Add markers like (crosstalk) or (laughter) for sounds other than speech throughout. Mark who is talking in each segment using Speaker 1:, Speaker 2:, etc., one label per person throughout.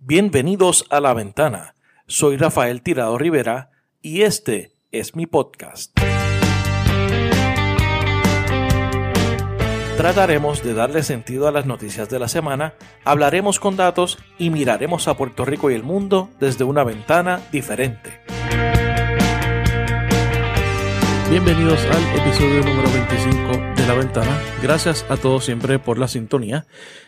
Speaker 1: Bienvenidos a La Ventana. Soy Rafael Tirado Rivera y este es mi podcast. Trataremos de darle sentido a las noticias de la semana, hablaremos con datos y miraremos a Puerto Rico y el mundo desde una ventana diferente. Bienvenidos al episodio número 25 de La Ventana. Gracias a todos siempre por la sintonía.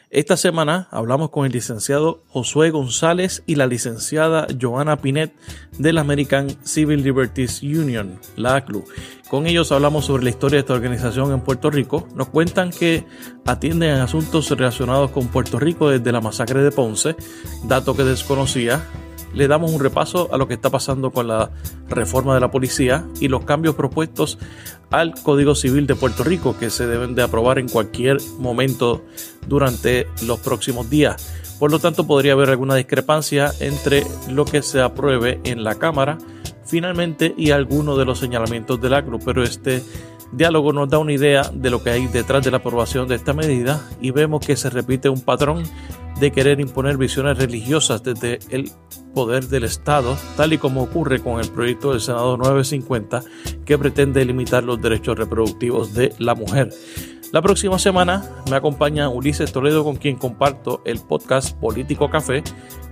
Speaker 1: Esta semana hablamos con el licenciado Josué González y la licenciada Joana Pinet de la American Civil Liberties Union, la ACLU. Con ellos hablamos sobre la historia de esta organización en Puerto Rico. Nos cuentan que atienden asuntos relacionados con Puerto Rico desde la masacre de Ponce, dato que desconocía, le damos un repaso a lo que está pasando con la reforma de la policía y los cambios propuestos al Código Civil de Puerto Rico que se deben de aprobar en cualquier momento durante los próximos días. Por lo tanto, podría haber alguna discrepancia entre lo que se apruebe en la Cámara finalmente y algunos de los señalamientos del ACRU, pero este diálogo nos da una idea de lo que hay detrás de la aprobación de esta medida y vemos que se repite un patrón de querer imponer visiones religiosas desde el poder del Estado, tal y como ocurre con el proyecto del Senado 950 que pretende limitar los derechos reproductivos de la mujer. La próxima semana me acompaña Ulises Toledo con quien comparto el podcast Político Café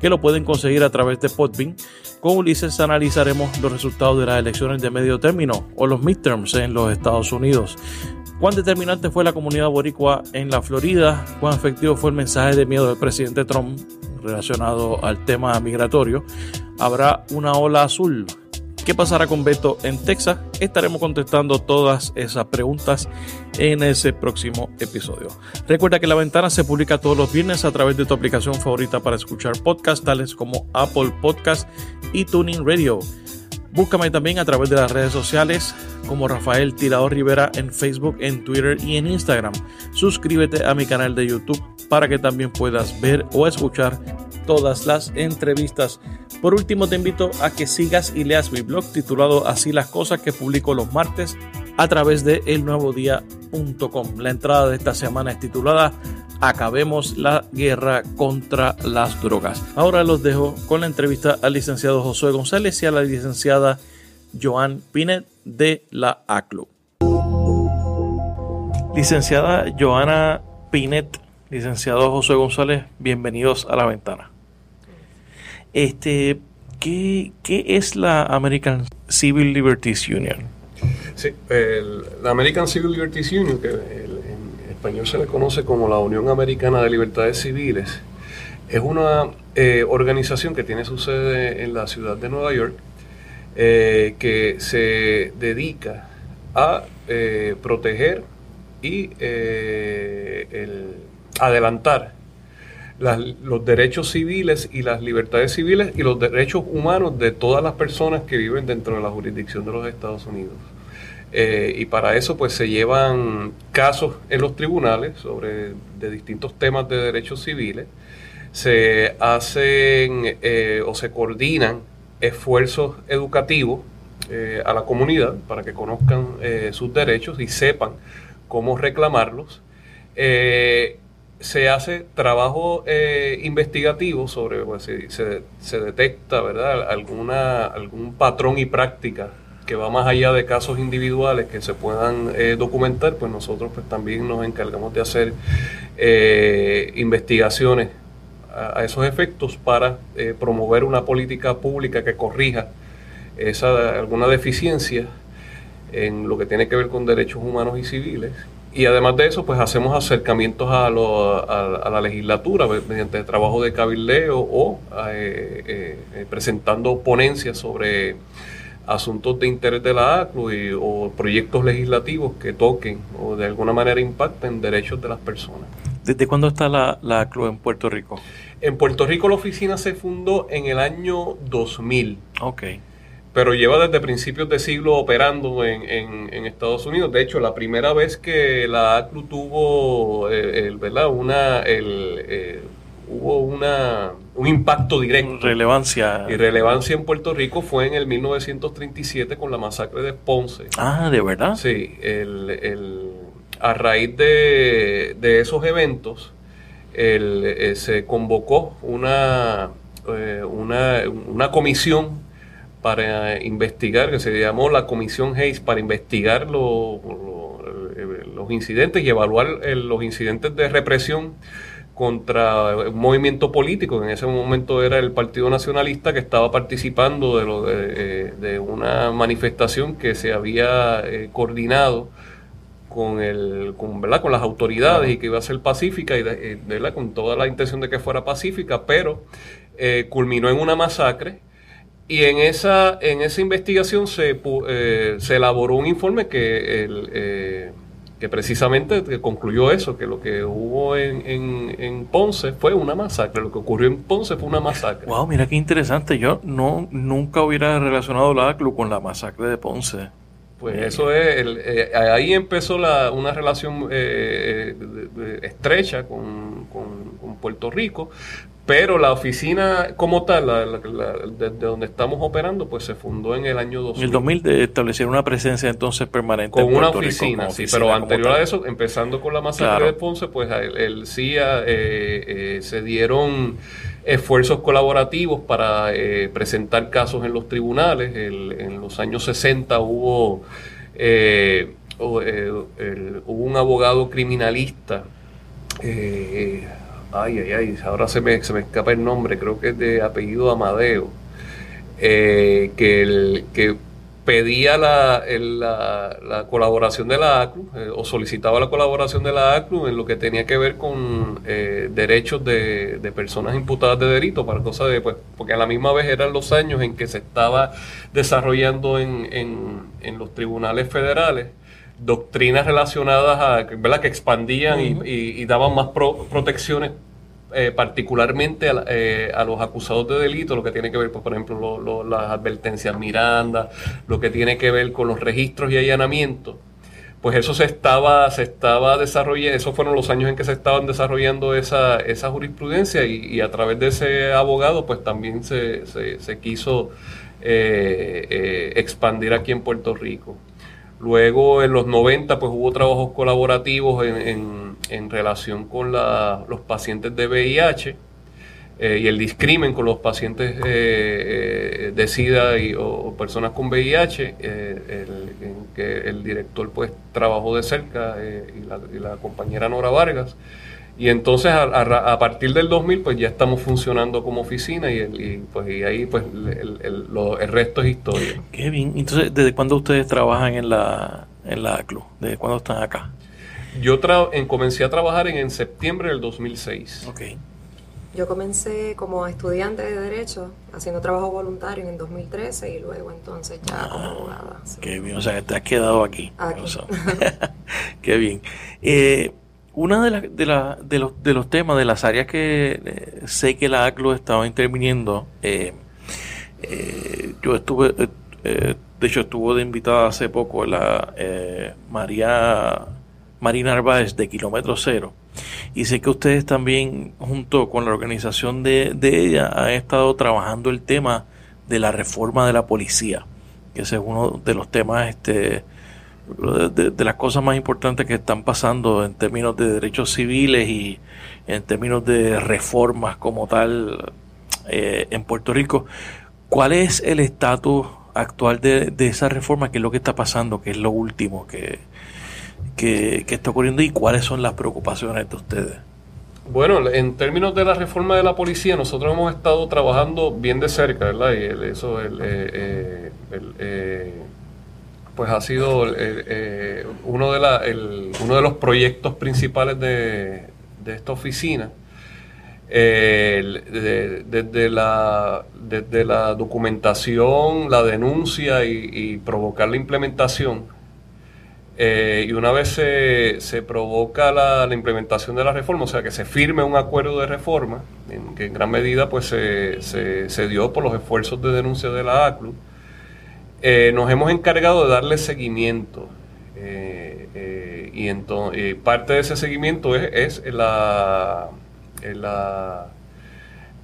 Speaker 1: que lo pueden conseguir a través de Podbean. Con Ulises analizaremos los resultados de las elecciones de medio término o los midterms en los Estados Unidos. ¿Cuán determinante fue la comunidad boricua en la Florida? ¿Cuán efectivo fue el mensaje de miedo del presidente Trump relacionado al tema migratorio? ¿Habrá una ola azul? ¿Qué pasará con Beto en Texas? Estaremos contestando todas esas preguntas en ese próximo episodio. Recuerda que La Ventana se publica todos los viernes a través de tu aplicación favorita para escuchar podcasts tales como Apple Podcast y Tuning Radio. Búscame también a través de las redes sociales como Rafael Tirador Rivera en Facebook, en Twitter y en Instagram. Suscríbete a mi canal de YouTube para que también puedas ver o escuchar todas las entrevistas. Por último, te invito a que sigas y leas mi blog titulado Así las cosas que publico los martes a través de elnuevodía.com. La entrada de esta semana es titulada Acabemos la guerra contra las drogas. Ahora los dejo con la entrevista al licenciado Josué González y a la licenciada Joan Pinet de la ACLU. Licenciada Joana Pinet, licenciado José González, bienvenidos a la ventana. Este, ¿qué, es la American Civil Liberties Union?
Speaker 2: Sí, la American Civil Liberties Union, que español se le conoce como la Unión Americana de Libertades Civiles, es una eh, organización que tiene su sede en la ciudad de Nueva York, eh, que se dedica a eh, proteger y adelantar los derechos civiles y las libertades civiles y los derechos humanos de todas las personas que viven dentro de la jurisdicción de los Estados Unidos. Eh, y para eso pues se llevan casos en los tribunales sobre de distintos temas de derechos civiles, se hacen eh, o se coordinan esfuerzos educativos eh, a la comunidad para que conozcan sus derechos y sepan cómo reclamarlos. Se hace trabajo investigativo sobre pues, si se, se, detecta verdad alguna algún patrón y práctica que va más allá de casos individuales que se puedan eh, documentar pues nosotros pues también nos encargamos de hacer eh, investigaciones a, esos efectos para promover una política pública que corrija esa alguna deficiencia en lo que tiene que ver con derechos humanos y civiles. Y además de eso, pues hacemos acercamientos a, la legislatura mediante trabajo de cabildeo o eh, eh, presentando ponencias sobre asuntos de interés de la ACLU o proyectos legislativos que toquen o de alguna manera impacten derechos de las personas.
Speaker 1: ¿Desde cuándo está la, la ACLU en Puerto Rico?
Speaker 2: En Puerto Rico la oficina se fundó en el año 2000.
Speaker 1: Ok
Speaker 2: pero lleva desde principios de siglo operando en, en, Estados Unidos. De hecho, la primera vez que la ACLU tuvo, eh, el, ¿verdad? Una, el, eh, hubo una, un impacto directo.
Speaker 1: Relevancia.
Speaker 2: Y relevancia en Puerto Rico fue en el 1937 con la masacre de Ponce.
Speaker 1: Ah, ¿de verdad?
Speaker 2: Sí, el, el, a raíz de, de esos eventos, el, eh, se convocó una una, una comisión para investigar, que se llamó la Comisión Hayes, para investigar los incidentes y evaluar los incidentes de represión contra un movimiento político, que en ese momento era el Partido Nacionalista, que estaba participando de, lo, de, eh, una manifestación que se había eh, coordinado con el con, las autoridades y que iba a ser pacífica y eh, con toda la intención de que fuera pacífica, pero culminó en una masacre y en esa en esa investigación se, se elaboró un informe que el que precisamente concluyó eso, que lo que hubo en, en, Ponce fue una masacre, lo que ocurrió en Ponce fue una masacre.
Speaker 1: Wow, mira qué interesante, yo no nunca hubiera relacionado la ACLU con la masacre de Ponce.
Speaker 2: Pues eso es, eh, ahí empezó la, una relación eh, estrecha con, con, Puerto Rico, pero la oficina como tal, desde donde estamos operando, pues se fundó en el año 2000.
Speaker 1: En el 2000 establecieron una presencia entonces permanente.
Speaker 2: Con una oficina, sí, pero anterior a eso, empezando con la masacre de Ponce, pues el, CIA eh, eh, se dieron esfuerzos colaborativos para eh, presentar casos en los tribunales. en los años 60 hubo, hubo un abogado criminalista. Eh, ay, ay, ay, ahora se me, se me escapa el nombre, creo que es de apellido Amadeo, eh, que, el, que pedía la, la, colaboración de la ACLU eh, o solicitaba la colaboración de la ACLU en lo que tenía que ver con eh, derechos de, de, personas imputadas de delito, para cosas de, pues, porque a la misma vez eran los años en que se estaba desarrollando en, en, en los tribunales federales doctrinas relacionadas a, ¿verdad? que expandían y, daban más protecciones eh, particularmente eh, a, los acusados de delito, lo que tiene que ver, pues, por ejemplo, las advertencias Miranda, lo que tiene que ver con los registros y allanamientos, pues eso se estaba, se estaba desarrollando, esos fueron los años en que se estaban desarrollando esa, esa jurisprudencia y, a través de ese abogado, pues también se, se, quiso eh, expandir aquí en Puerto Rico. Luego en los 90 pues hubo trabajos colaborativos en, en, relación con los pacientes de VIH eh, y el discrimen con los pacientes eh, eh, de SIDA y, o, personas con VIH, en que el director pues trabajó de cerca y la, y, la, compañera Nora Vargas. Y entonces a, partir del 2000 pues ya estamos funcionando como oficina y, pues y ahí pues el, el, resto es historia.
Speaker 1: Qué bien. Entonces, ¿desde cuándo ustedes trabajan en la, en la ACLU? ¿Desde cuándo están acá?
Speaker 2: Yo en, comencé a trabajar en, en septiembre del 2006.
Speaker 1: Ok.
Speaker 3: Yo comencé como estudiante de Derecho, haciendo trabajo voluntario en el 2013 y luego entonces ya como ah, abogada.
Speaker 1: Qué bien, o sea, que te has quedado aquí. aquí. (laughs) qué bien. Eh, una de, de, de, los, de los temas, de las áreas que eh, sé que la ACLU estaba interviniendo, eh, eh, yo estuve, de hecho estuvo de invitada hace poco la María Marina Narváez de Kilómetro Cero, y sé que ustedes también, junto con la organización de, de ella, han estado trabajando el tema de la reforma de la policía, que ese es uno de los temas este, de, las cosas más importantes que están pasando en términos de derechos civiles y en términos de reformas como tal eh, en Puerto Rico. ¿Cuál es el estatus actual de, esa reforma? ¿Qué es lo que está pasando? ¿Qué es lo último que, que, está ocurriendo? ¿Y cuáles son las preocupaciones de ustedes?
Speaker 2: Bueno, en términos de la reforma de la policía, nosotros hemos estado trabajando bien de cerca, ¿verdad? Y eso, el, eh, eh, pues ha sido eh, eh, uno, de la, uno de los proyectos principales de, esta oficina. desde, la, desde la documentación, la denuncia y, provocar la implementación. Eh, y una vez se, se provoca la, implementación de la reforma, o sea, que se firme un acuerdo de reforma, en, que en gran medida pues se, se, se dio por los esfuerzos de denuncia de la ACLU, eh, nos hemos encargado de darle seguimiento. Eh, eh, y entonces, parte de ese seguimiento es, la,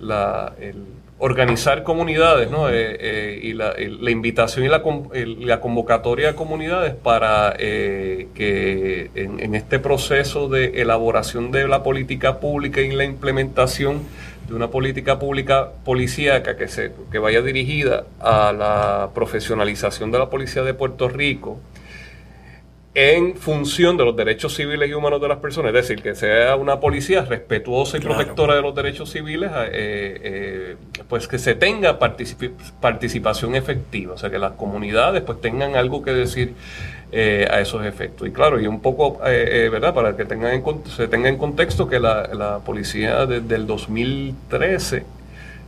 Speaker 2: la, el organizar comunidades ¿no? y la, invitación y la, la, convocatoria de comunidades para que en, este proceso de elaboración de la política pública y la implementación de una política pública policíaca que, se, que vaya dirigida a la profesionalización de la policía de Puerto Rico en función de los derechos civiles y humanos de las personas, es decir, que sea una policía respetuosa y protectora de los derechos civiles, eh, eh, pues que se tenga participación efectiva, o sea, que las comunidades pues tengan algo que decir eh, a esos efectos. Y claro, y un poco, ¿verdad? Para que tengan se tenga en contexto que la, la policía desde el 2013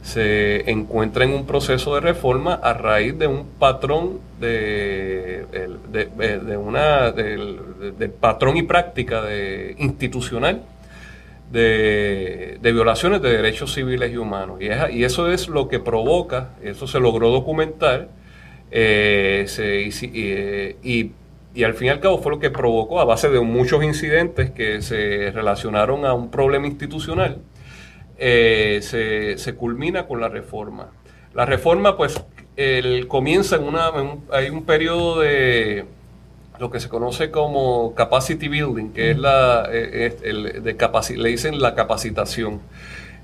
Speaker 2: se encuentra en un proceso de reforma a raíz de un patrón de, de, una del, patrón y práctica de, institucional de, violaciones de derechos civiles y humanos y, y, eso es lo que provoca eso se logró documentar eh, eh, y, y al fin y al cabo fue lo que provocó a base de muchos incidentes que se relacionaron a un problema institucional eh, se, culmina con la reforma. La reforma, pues, el, comienza en una, hay un periodo de lo que se conoce como capacity building, que es la, eh, de le dicen la capacitación,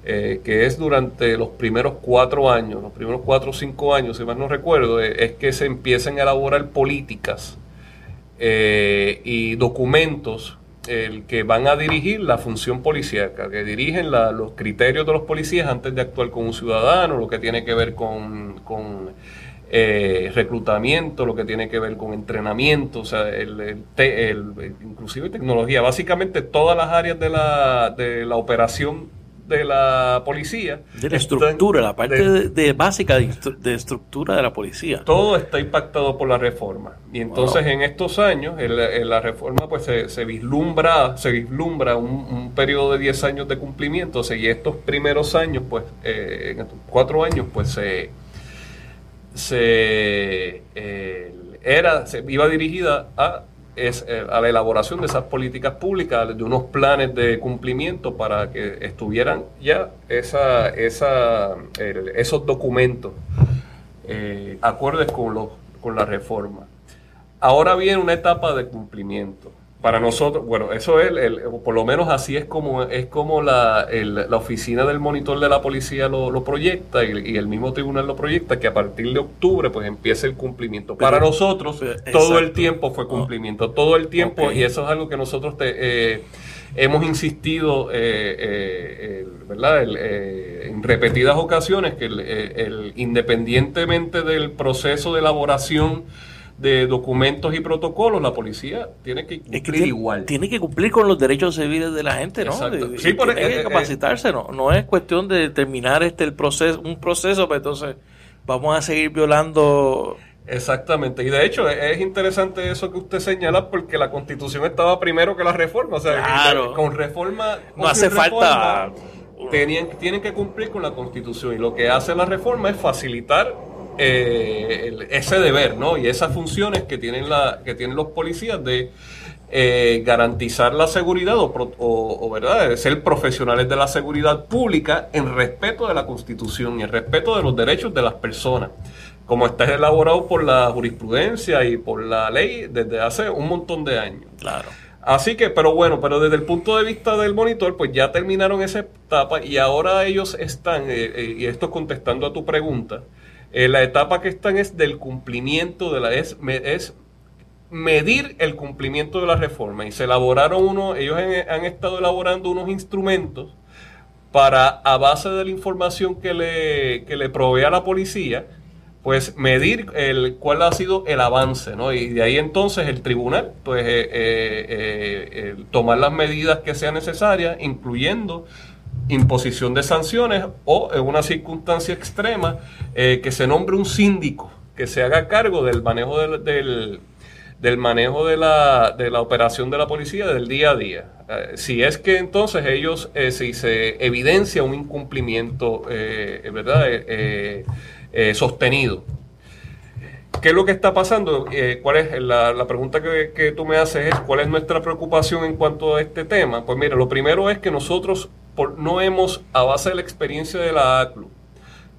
Speaker 2: eh, que es durante los primeros cuatro años, los primeros cuatro o cinco años, si mal no recuerdo, es que se empiezan a elaborar políticas y documentos el que van a dirigir la función policíaca, que dirigen los criterios de los policías antes de actuar con un ciudadano, lo que tiene que ver con, eh, reclutamiento, lo que tiene que ver con entrenamiento, o sea, el, inclusive tecnología, básicamente todas las áreas de la, de la operación de la policía.
Speaker 1: De la estructura, la parte de, básica de, estructura de la policía.
Speaker 2: Todo está impactado por la reforma. Y entonces en estos años, en la, reforma pues se, vislumbra, se vislumbra un, periodo de 10 años de cumplimiento. O sea, y estos primeros años, pues, eh, en estos cuatro años, pues se, se eh, era, se iba dirigida a es eh, a la elaboración de esas políticas públicas, de unos planes de cumplimiento para que estuvieran ya esa, esa, esos documentos eh, acordes con, los, con la reforma. Ahora viene una etapa de cumplimiento para nosotros, bueno, eso es, el, por lo menos así es como es como la, la oficina del monitor de la policía lo, proyecta y, el mismo tribunal lo proyecta, que a partir de octubre pues empiece el cumplimiento. para nosotros todo el tiempo fue cumplimiento, todo el tiempo, y eso es algo que nosotros te, eh, hemos insistido, eh, eh, ¿verdad? en repetidas ocasiones, que el, independientemente del proceso de elaboración, de documentos y protocolos, la policía tiene que cumplir igual.
Speaker 1: Tiene que cumplir con los derechos civiles de la gente, ¿no? sí, tiene que eh, capacitarse, ¿no? No es cuestión de terminar este el proceso, un proceso, pero pues entonces vamos a seguir violando
Speaker 2: Exactamente, y de hecho es interesante eso que usted señala porque la constitución estaba primero que la reforma, o sea, con reforma...
Speaker 1: no hace falta...
Speaker 2: Tenían, tienen que cumplir con la constitución y lo que hace la reforma es facilitar eh, ese deber ¿no? y esas funciones que tienen, la, que tienen los policías de eh, garantizar la seguridad o, o, ¿verdad? ser profesionales de la seguridad pública en respeto de la Constitución y en respeto de los derechos de las personas, como está elaborado por la jurisprudencia y por la ley desde hace un montón de años.
Speaker 1: Claro.
Speaker 2: Así que, pero bueno, pero desde el punto de vista del monitor, pues ya terminaron esa etapa y ahora ellos están, eh, y esto contestando a tu pregunta, eh, la etapa que están es del cumplimiento de la es, es medir el cumplimiento de la reforma y se elaboraron uno, ellos han, estado elaborando unos instrumentos para a base de la información que le, que le provee a la policía, pues medir el, cuál ha sido el avance, ¿no? Y de ahí entonces el tribunal, pues eh, eh, tomar las medidas que sean necesarias, incluyendo imposición de sanciones o en una circunstancia extrema eh, que se nombre un síndico que se haga cargo del manejo del, del, manejo de la, de la, operación de la policía del día a día. Eh, si es que entonces ellos, eh, si se evidencia un incumplimiento, ¿verdad? sostenido. ¿Qué es lo que está pasando? ¿cuál es la, pregunta que, que, tú me haces es cuál es nuestra preocupación en cuanto a este tema? Pues mira, lo primero es que nosotros no hemos, a base de la experiencia de la ACLU,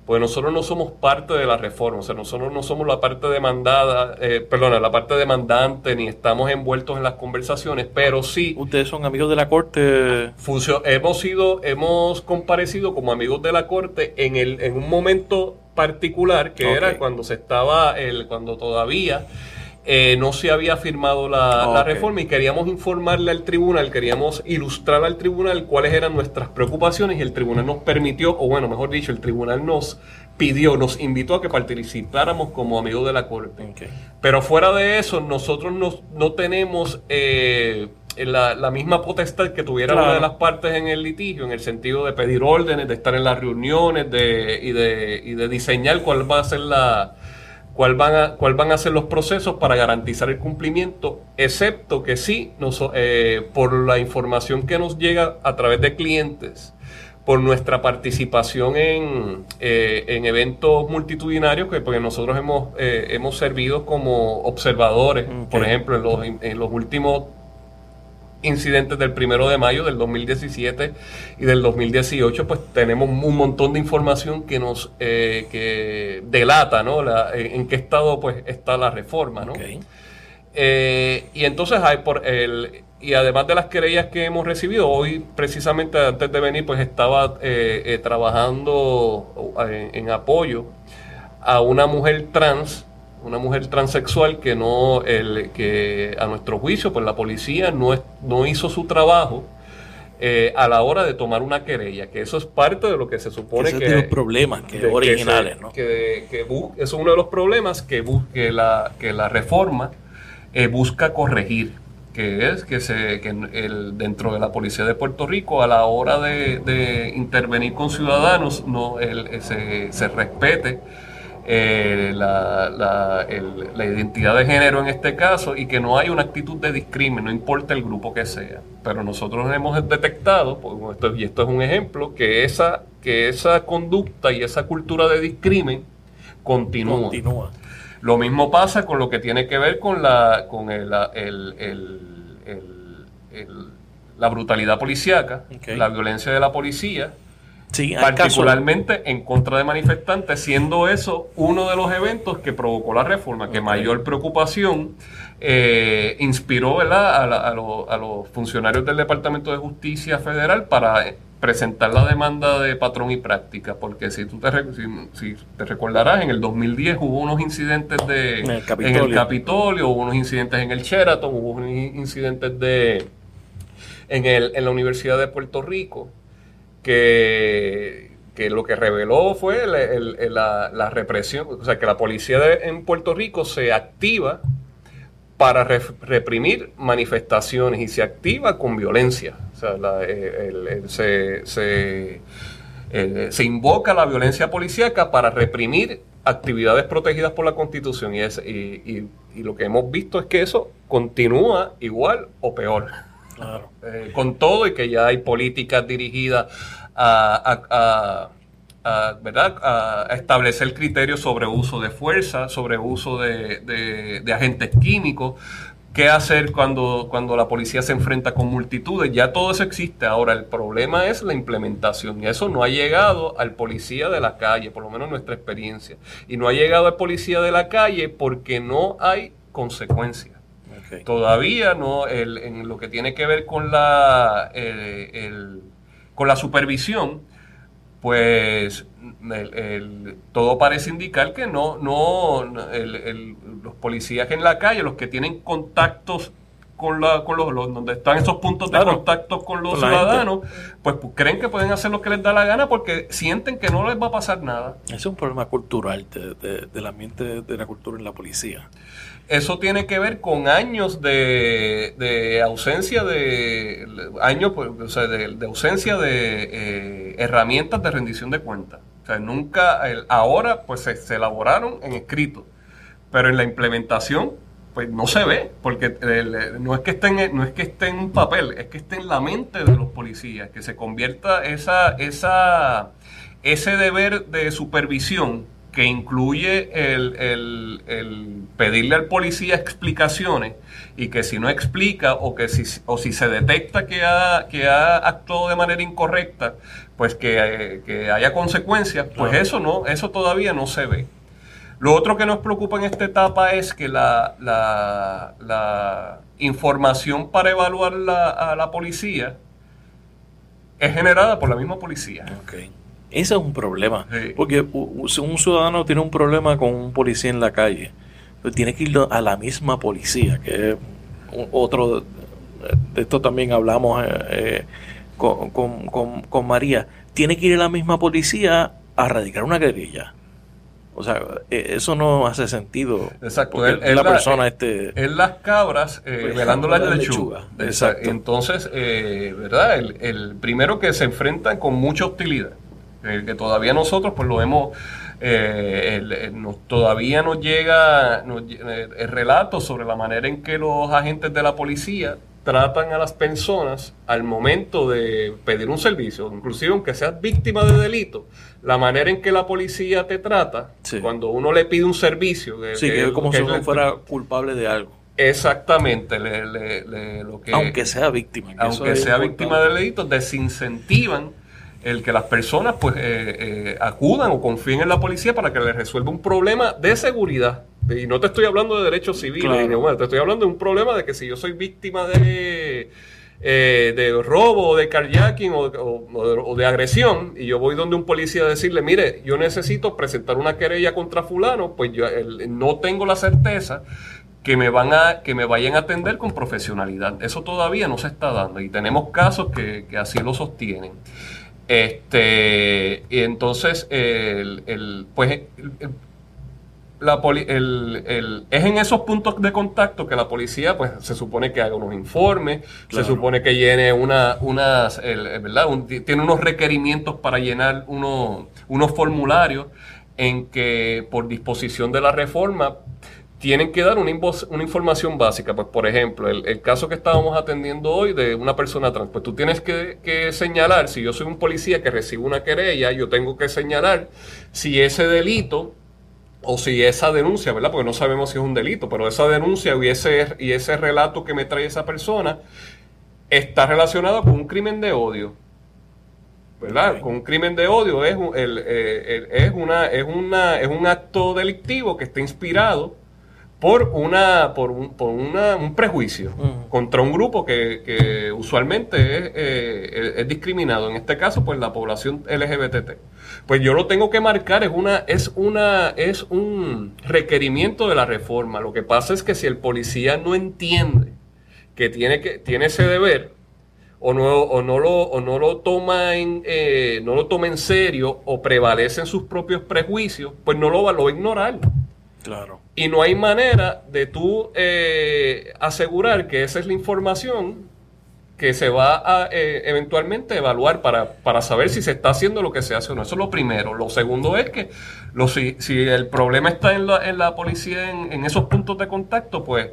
Speaker 2: pues nosotros no somos parte de la reforma, o sea, nosotros no somos la parte demandada, eh, perdona, la parte demandante, ni estamos envueltos en las conversaciones, pero sí...
Speaker 1: Ustedes son amigos de la Corte.
Speaker 2: hemos sido, hemos comparecido como amigos de la Corte en, el, en un momento particular, que era cuando se estaba, el, cuando todavía eh, no se había firmado la, reforma y queríamos informarle al tribunal, queríamos ilustrar al tribunal cuáles eran nuestras preocupaciones y el tribunal nos permitió, o bueno, mejor dicho, el tribunal nos pidió, nos invitó a que participáramos como amigos de la Corte. Pero fuera de eso, nosotros no, tenemos eh, la, misma potestad que tuviera una de las partes en el litigio, en el sentido de pedir órdenes, de estar en las reuniones de, y, de, y de diseñar cuál va a ser la cuál van, a, cuál van a ser los procesos para garantizar el cumplimiento, excepto que sí, eh, por la información que nos llega a través de clientes, por nuestra participación en, eh, en eventos multitudinarios, que porque nosotros hemos, eh, hemos servido como observadores, por ejemplo, en los, en los últimos incidentes del primero de mayo del 2017 y del 2018, pues tenemos un montón de información que nos eh, que delata, ¿no? La, en qué estado pues está la reforma, ¿no? Eh, y entonces hay por el y además de las querellas que hemos recibido hoy precisamente antes de venir pues estaba eh, trabajando en apoyo a una mujer trans una mujer transexual que no, el, que a nuestro juicio, pues la policía no, no hizo su trabajo eh, a la hora de tomar una querella, que eso es parte de lo que se supone que...
Speaker 1: Es de los problemas que originales, ¿no?
Speaker 2: Que, eso es uno de los problemas que, que, la, que la reforma eh, busca corregir que es que se que el, dentro de la policía de Puerto Rico a la hora de, intervenir con ciudadanos no el, se, se respete eh, la, la, la, identidad de género en este caso y que no hay una actitud de discrimen, no importa el grupo que sea. Pero nosotros hemos detectado, pues, esto, y esto es un ejemplo, que esa, que esa conducta y esa cultura de discrimen continúa.
Speaker 1: continúa.
Speaker 2: Lo mismo pasa con lo que tiene que ver con la, con el, el, el, la brutalidad policíaca, la violencia de la policía particularmente en contra de manifestantes, siendo eso uno de los eventos que provocó la reforma, que mayor preocupación eh, inspiró A, los funcionarios del Departamento de Justicia Federal para presentar la demanda de patrón y práctica, porque si tú te, si, te recordarás, en el 2010 hubo unos incidentes de, en, el Capitolio. hubo unos incidentes en el Sheraton, hubo unos incidentes de, en, el, en la Universidad de Puerto Rico, que, lo que reveló fue la, represión, o sea, que la policía en Puerto Rico se activa para reprimir manifestaciones y se activa con violencia. O sea, se, se, invoca la violencia policíaca para reprimir actividades protegidas por la Constitución y, es, y, y, lo que hemos visto es que eso continúa igual o peor. Eh, con todo y que ya hay políticas dirigidas a, establecer criterios sobre uso de fuerza, sobre uso de, agentes químicos, qué hacer cuando, cuando la policía se enfrenta con multitudes. Ya todo eso existe. Ahora, el problema es la implementación. Y eso no ha llegado al policía de la calle, por lo menos nuestra experiencia. Y no ha llegado al policía de la calle porque no hay consecuencias. Todavía no, en lo que tiene que ver con la, con la supervisión, pues todo parece indicar que no, no los policías en la calle, los que tienen contactos con, la, con los, donde están esos puntos de contacto con los ciudadanos, pues, pues, creen que pueden hacer lo que les da la gana porque sienten que no les va a pasar nada.
Speaker 1: Es un problema cultural del ambiente de la cultura en la policía.
Speaker 2: Eso tiene que ver con años de, ausencia de años pues, de, ausencia de eh, herramientas de rendición de cuentas. O sea, nunca, ahora pues se, elaboraron en escrito, pero en la implementación pues no se ve, porque no es que esté no es que esté en un papel, es que esté en la mente de los policías, que se convierta esa, esa, ese deber de supervisión que incluye el, pedirle al policía explicaciones y que si no explica o que si, o si se detecta que ha, que ha actuado de manera incorrecta, pues que, que haya consecuencias, pues eso no, eso todavía no se ve. Lo otro que nos preocupa en esta etapa es que la, la, información para evaluar a la policía es generada por la misma policía.
Speaker 1: Okay. Ese es un problema. Porque si un ciudadano tiene un problema con un policía en la calle, pues tiene que ir a la misma policía, que es otro. De esto también hablamos eh, eh, con, con, con María. Tiene que ir a la misma policía a radicar una querella. O sea, e, eso no hace sentido.
Speaker 2: Exacto. La, persona este. Es las cabras eh, pues, velando la lechuga. Exacto. Entonces, eh, ¿verdad? El, primero que se enfrentan con mucha hostilidad. Eh, que todavía nosotros, pues lo hemos. todavía nos llega el relato sobre la manera en que los agentes de la policía tratan a las personas al momento de pedir un servicio, inclusive aunque seas víctima de delito, la manera en que la policía te trata, cuando uno le pide un servicio,
Speaker 1: sí, que, es como si uno fuera culpable de algo.
Speaker 2: Exactamente,
Speaker 1: lo que, aunque sea víctima.
Speaker 2: Aunque sea víctima de delito, desincentivan el que las personas pues eh, eh, acudan o confíen en la policía para que les resuelva un problema de seguridad. Y no te estoy hablando de derechos civiles, te estoy hablando de un problema de que si yo soy víctima de, eh, de robo o de carjacking o, de agresión y yo voy donde un policía a decirle, mire, yo necesito presentar una querella contra fulano, pues yo no tengo la certeza que me van a que me vayan a atender con profesionalidad. Eso todavía no se está dando y tenemos casos que, que así lo sostienen. Este, y entonces, el, el pues, la el, es en esos puntos de contacto que la policía, pues, se supone que haga unos informes, se supone que llene una, unas, ¿verdad? tiene unos requerimientos para llenar unos, unos formularios en que, por disposición de la reforma, tienen que dar una, una información básica. Pues, por ejemplo, el, caso que estábamos atendiendo hoy de una persona trans, pues tú tienes que, señalar, si yo soy un policía que recibe una querella, yo tengo que señalar si ese delito o si esa denuncia, ¿verdad? Porque no sabemos si es un delito, pero esa denuncia y ese, y ese relato que me trae esa persona está relacionado con un crimen de odio. ¿verdad? Con un crimen de odio es, eh, es, una, es, una, es un acto delictivo que está inspirado por una por un, por una, un prejuicio contra un grupo que, que usualmente eh, es, discriminado. En este caso pues la población LGBT pues yo lo tengo que marcar es una es una es un requerimiento de la reforma. Lo que pasa es que si el policía no entiende que tiene que tiene ese deber o no, o no lo o no lo toma en eh, no lo toma en serio o prevalece en sus propios prejuicios pues no lo lo va a ignorar
Speaker 1: claro
Speaker 2: y no hay manera de tú eh, asegurar que esa es la información que se va a eh, eventualmente evaluar para, para, saber si se está haciendo lo que se hace o no. Eso es lo primero. Lo segundo es que si, si el problema está en la, en la policía, en, esos puntos de contacto, pues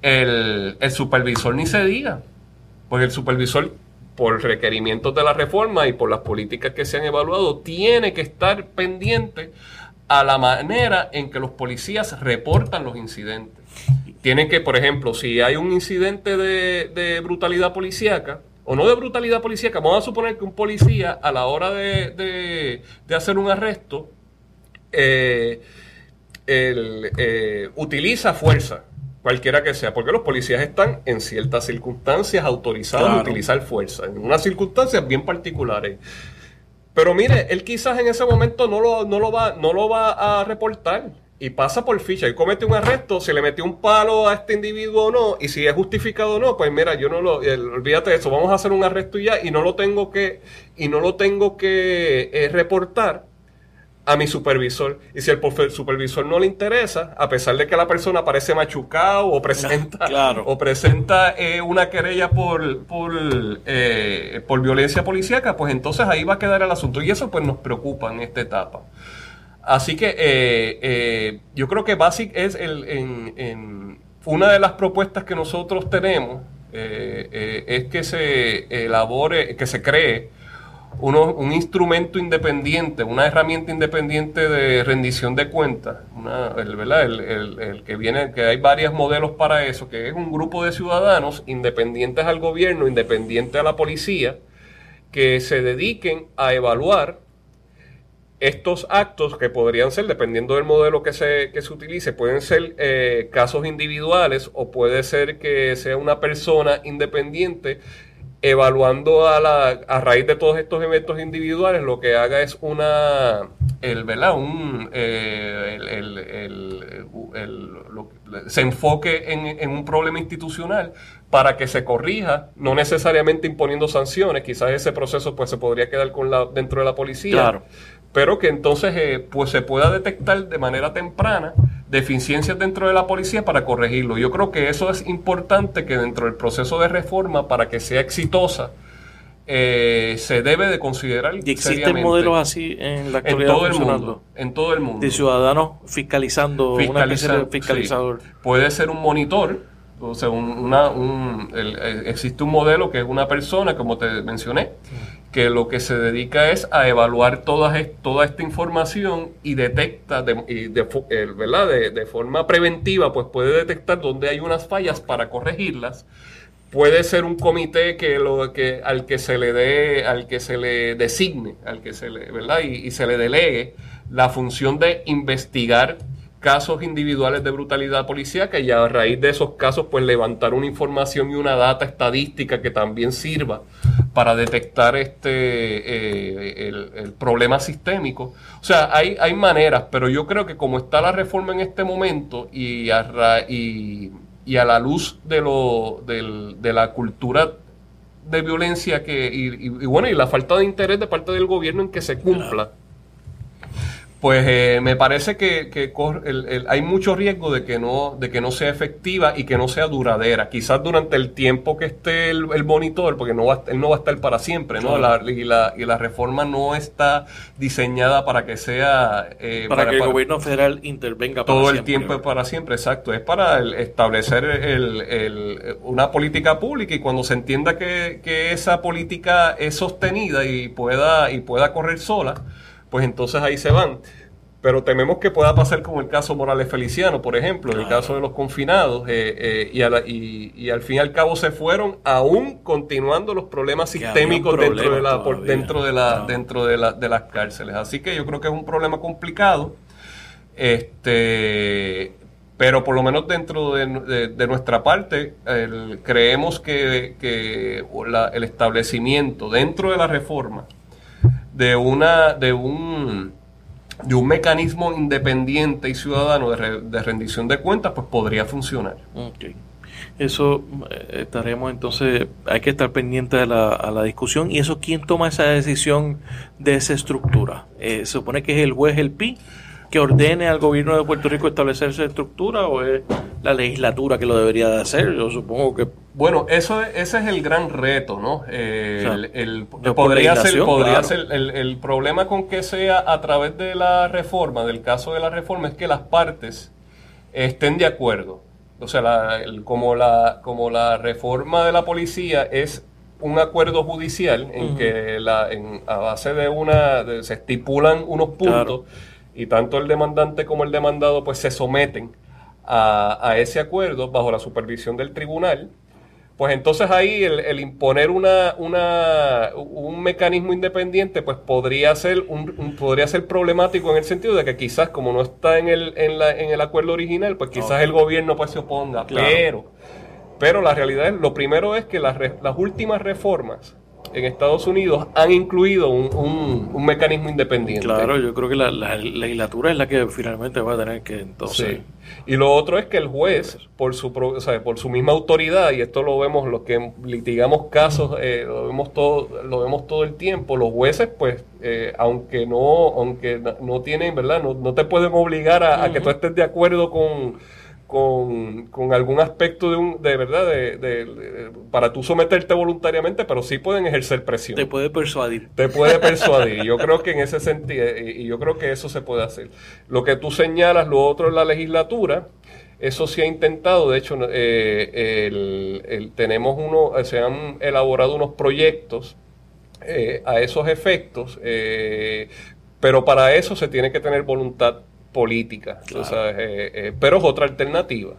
Speaker 2: el, el supervisor ni se diga. Porque el supervisor, por requerimientos de la reforma y por las políticas que se han evaluado, tiene que estar pendiente a la manera en que los policías reportan los incidentes. Tienen que, por ejemplo, si hay un incidente de, brutalidad policíaca, o no de brutalidad policíaca, vamos a suponer que un policía a la hora de, hacer un arresto eh, eh, utiliza fuerza, cualquiera que sea, porque los policías están en ciertas circunstancias autorizados a utilizar fuerza, en unas circunstancias bien particulares. Pero mire, él quizás en ese momento no lo, no lo, va, no lo va a reportar. Y pasa por ficha. Y comete un arresto, si le metió un palo a este individuo o no, y si es justificado o no, pues mira, yo no lo, olvídate de eso, vamos a hacer un arresto y ya, y no lo tengo que, y no lo tengo que eh, reportar, a mi supervisor. Y si el supervisor no le interesa, a pesar de que la persona parece machucado o presenta, (laughs) o presenta eh, una querella por, por, eh, por violencia policíaca, pues entonces ahí va a quedar el asunto. Y eso pues nos preocupa en esta etapa. Así que eh, yo creo que BASIC es el, en, en, una de las propuestas que nosotros tenemos, es que se elabore, que se cree uno, un instrumento independiente, una herramienta independiente de rendición de cuentas, el, ¿verdad? El, que viene, que hay varios modelos para eso, que es un grupo de ciudadanos independientes al gobierno, independientes a la policía, que se dediquen a evaluar estos actos que podrían ser, dependiendo del modelo que se, que se utilice, pueden ser eh, casos individuales o puede ser que sea una persona independiente evaluando a, la, a raíz de todos estos eventos individuales, lo que haga es una, el, ¿verdad? Un, eh, el, el, se enfoque en, en, un problema institucional para que se corrija, no necesariamente imponiendo sanciones, quizás ese proceso pues se podría quedar con la, dentro de la policía, claro pero que entonces eh, pues se pueda detectar de manera temprana deficiencias dentro de la policía para corregirlo. Yo creo que eso es importante que dentro del proceso de reforma, para que sea exitosa, eh, se debe de considerar.
Speaker 1: ¿Y existen modelos así en la actualidad?
Speaker 2: En todo el mundo. En todo el mundo.
Speaker 1: De ciudadanos fiscalizando, una fiscalizador.
Speaker 2: Puede ser un monitor, o sea, una, un, eh, existe un modelo que es una persona, como te mencioné, que lo que se dedica es a evaluar toda, toda esta información y detecta de, de, eh, ¿verdad? De, forma preventiva, pues puede detectar dónde hay unas fallas para corregirlas. Puede ser un comité que lo que al que se le dé, al que se le designe, al que se le, ¿verdad? Y, y se le delegue la función de investigar casos individuales de brutalidad policíaca y a raíz de esos casos pues levantar una información y una data estadística que también sirva para detectar este eh, el, problema sistémico. O sea, hay, hay maneras, pero yo creo que como está la reforma en este momento y a, y, a la luz de, lo, de la cultura de violencia que y, bueno y la falta de interés de parte del gobierno en que se cumpla pues eh, me parece que, hay mucho riesgo de que, no, de que no sea efectiva y que no sea duradera. Quizás durante el tiempo que esté el, monitor, porque no va, él no va a estar para siempre, ¿no? y, la, y la reforma no está diseñada para que sea...
Speaker 1: Eh, para, que el gobierno federal intervenga
Speaker 2: para Todo el tiempo para siempre, exacto. Es para establecer el, una política pública y cuando se entienda que, que esa política es sostenida y pueda, y pueda correr sola, pues entonces ahí se van. Pero tememos que pueda pasar como el caso Morales Feliciano, por ejemplo, en el caso de los confinados, eh, eh, y, y, al fin y al cabo se fueron aún continuando los problemas sistémicos dentro de la dentro de la dentro de, la, de las cárceles. Así que yo creo que es un problema complicado. Este, pero por lo menos dentro de, nuestra parte creemos que, que el establecimiento dentro de la reforma de una de un de un mecanismo independiente y ciudadano de, rendición de cuentas, pues podría funcionar.
Speaker 1: Eso eh, estaremos entonces, hay que estar pendiente de la, a la discusión. ¿Y eso quién toma esa decisión de esa estructura? Eh, ¿Se supone que es el juez, el PI? Que ordene al gobierno de Puerto Rico establecer esa estructura o es la legislatura que lo debería de hacer? Yo supongo que...
Speaker 2: Bueno, eso ese es el gran reto, ¿no? el, podría ser, podría ser el, problema con que sea a través de la reforma, del caso de la reforma, es que las partes estén de acuerdo. O sea, como, la, como la reforma de la policía es un acuerdo judicial en que la, a base de una se estipulan unos puntos y tanto el demandante como el demandado pues se someten a, ese acuerdo bajo la supervisión del tribunal, pues entonces ahí el, imponer una, una, un mecanismo independiente pues podría ser, un, podría ser problemático en el sentido de que quizás como no está en el, en la, en el acuerdo original, pues quizás el gobierno pues se oponga, pero, pero la realidad es, lo primero es que las, las últimas reformas en Estados Unidos han incluido un, un, mecanismo independiente.
Speaker 1: Claro, yo creo que la, legislatura es la que finalmente va a tener que entonces... Sí.
Speaker 2: Y lo otro es que el juez, por su, o sea, por su misma autoridad, y esto lo vemos los que litigamos casos, eh, lo, vemos todo, lo vemos todo el tiempo, los jueces, pues, eh, aunque no aunque no tienen, ¿verdad? No, no te pueden obligar a que tú estés de acuerdo con con, con, algún aspecto de un de verdad de, para tú someterte voluntariamente pero sí pueden ejercer presión.
Speaker 1: Te puede persuadir.
Speaker 2: Te puede persuadir yo creo que en ese sentido y yo creo que eso se puede hacer. Lo que tú señalas lo otro es la legislatura eso se ha intentado de hecho eh, el, tenemos uno se han elaborado unos proyectos eh, a esos efectos eh, pero para eso se tiene que tener voluntad política, eh, eh, pero es otra alternativa.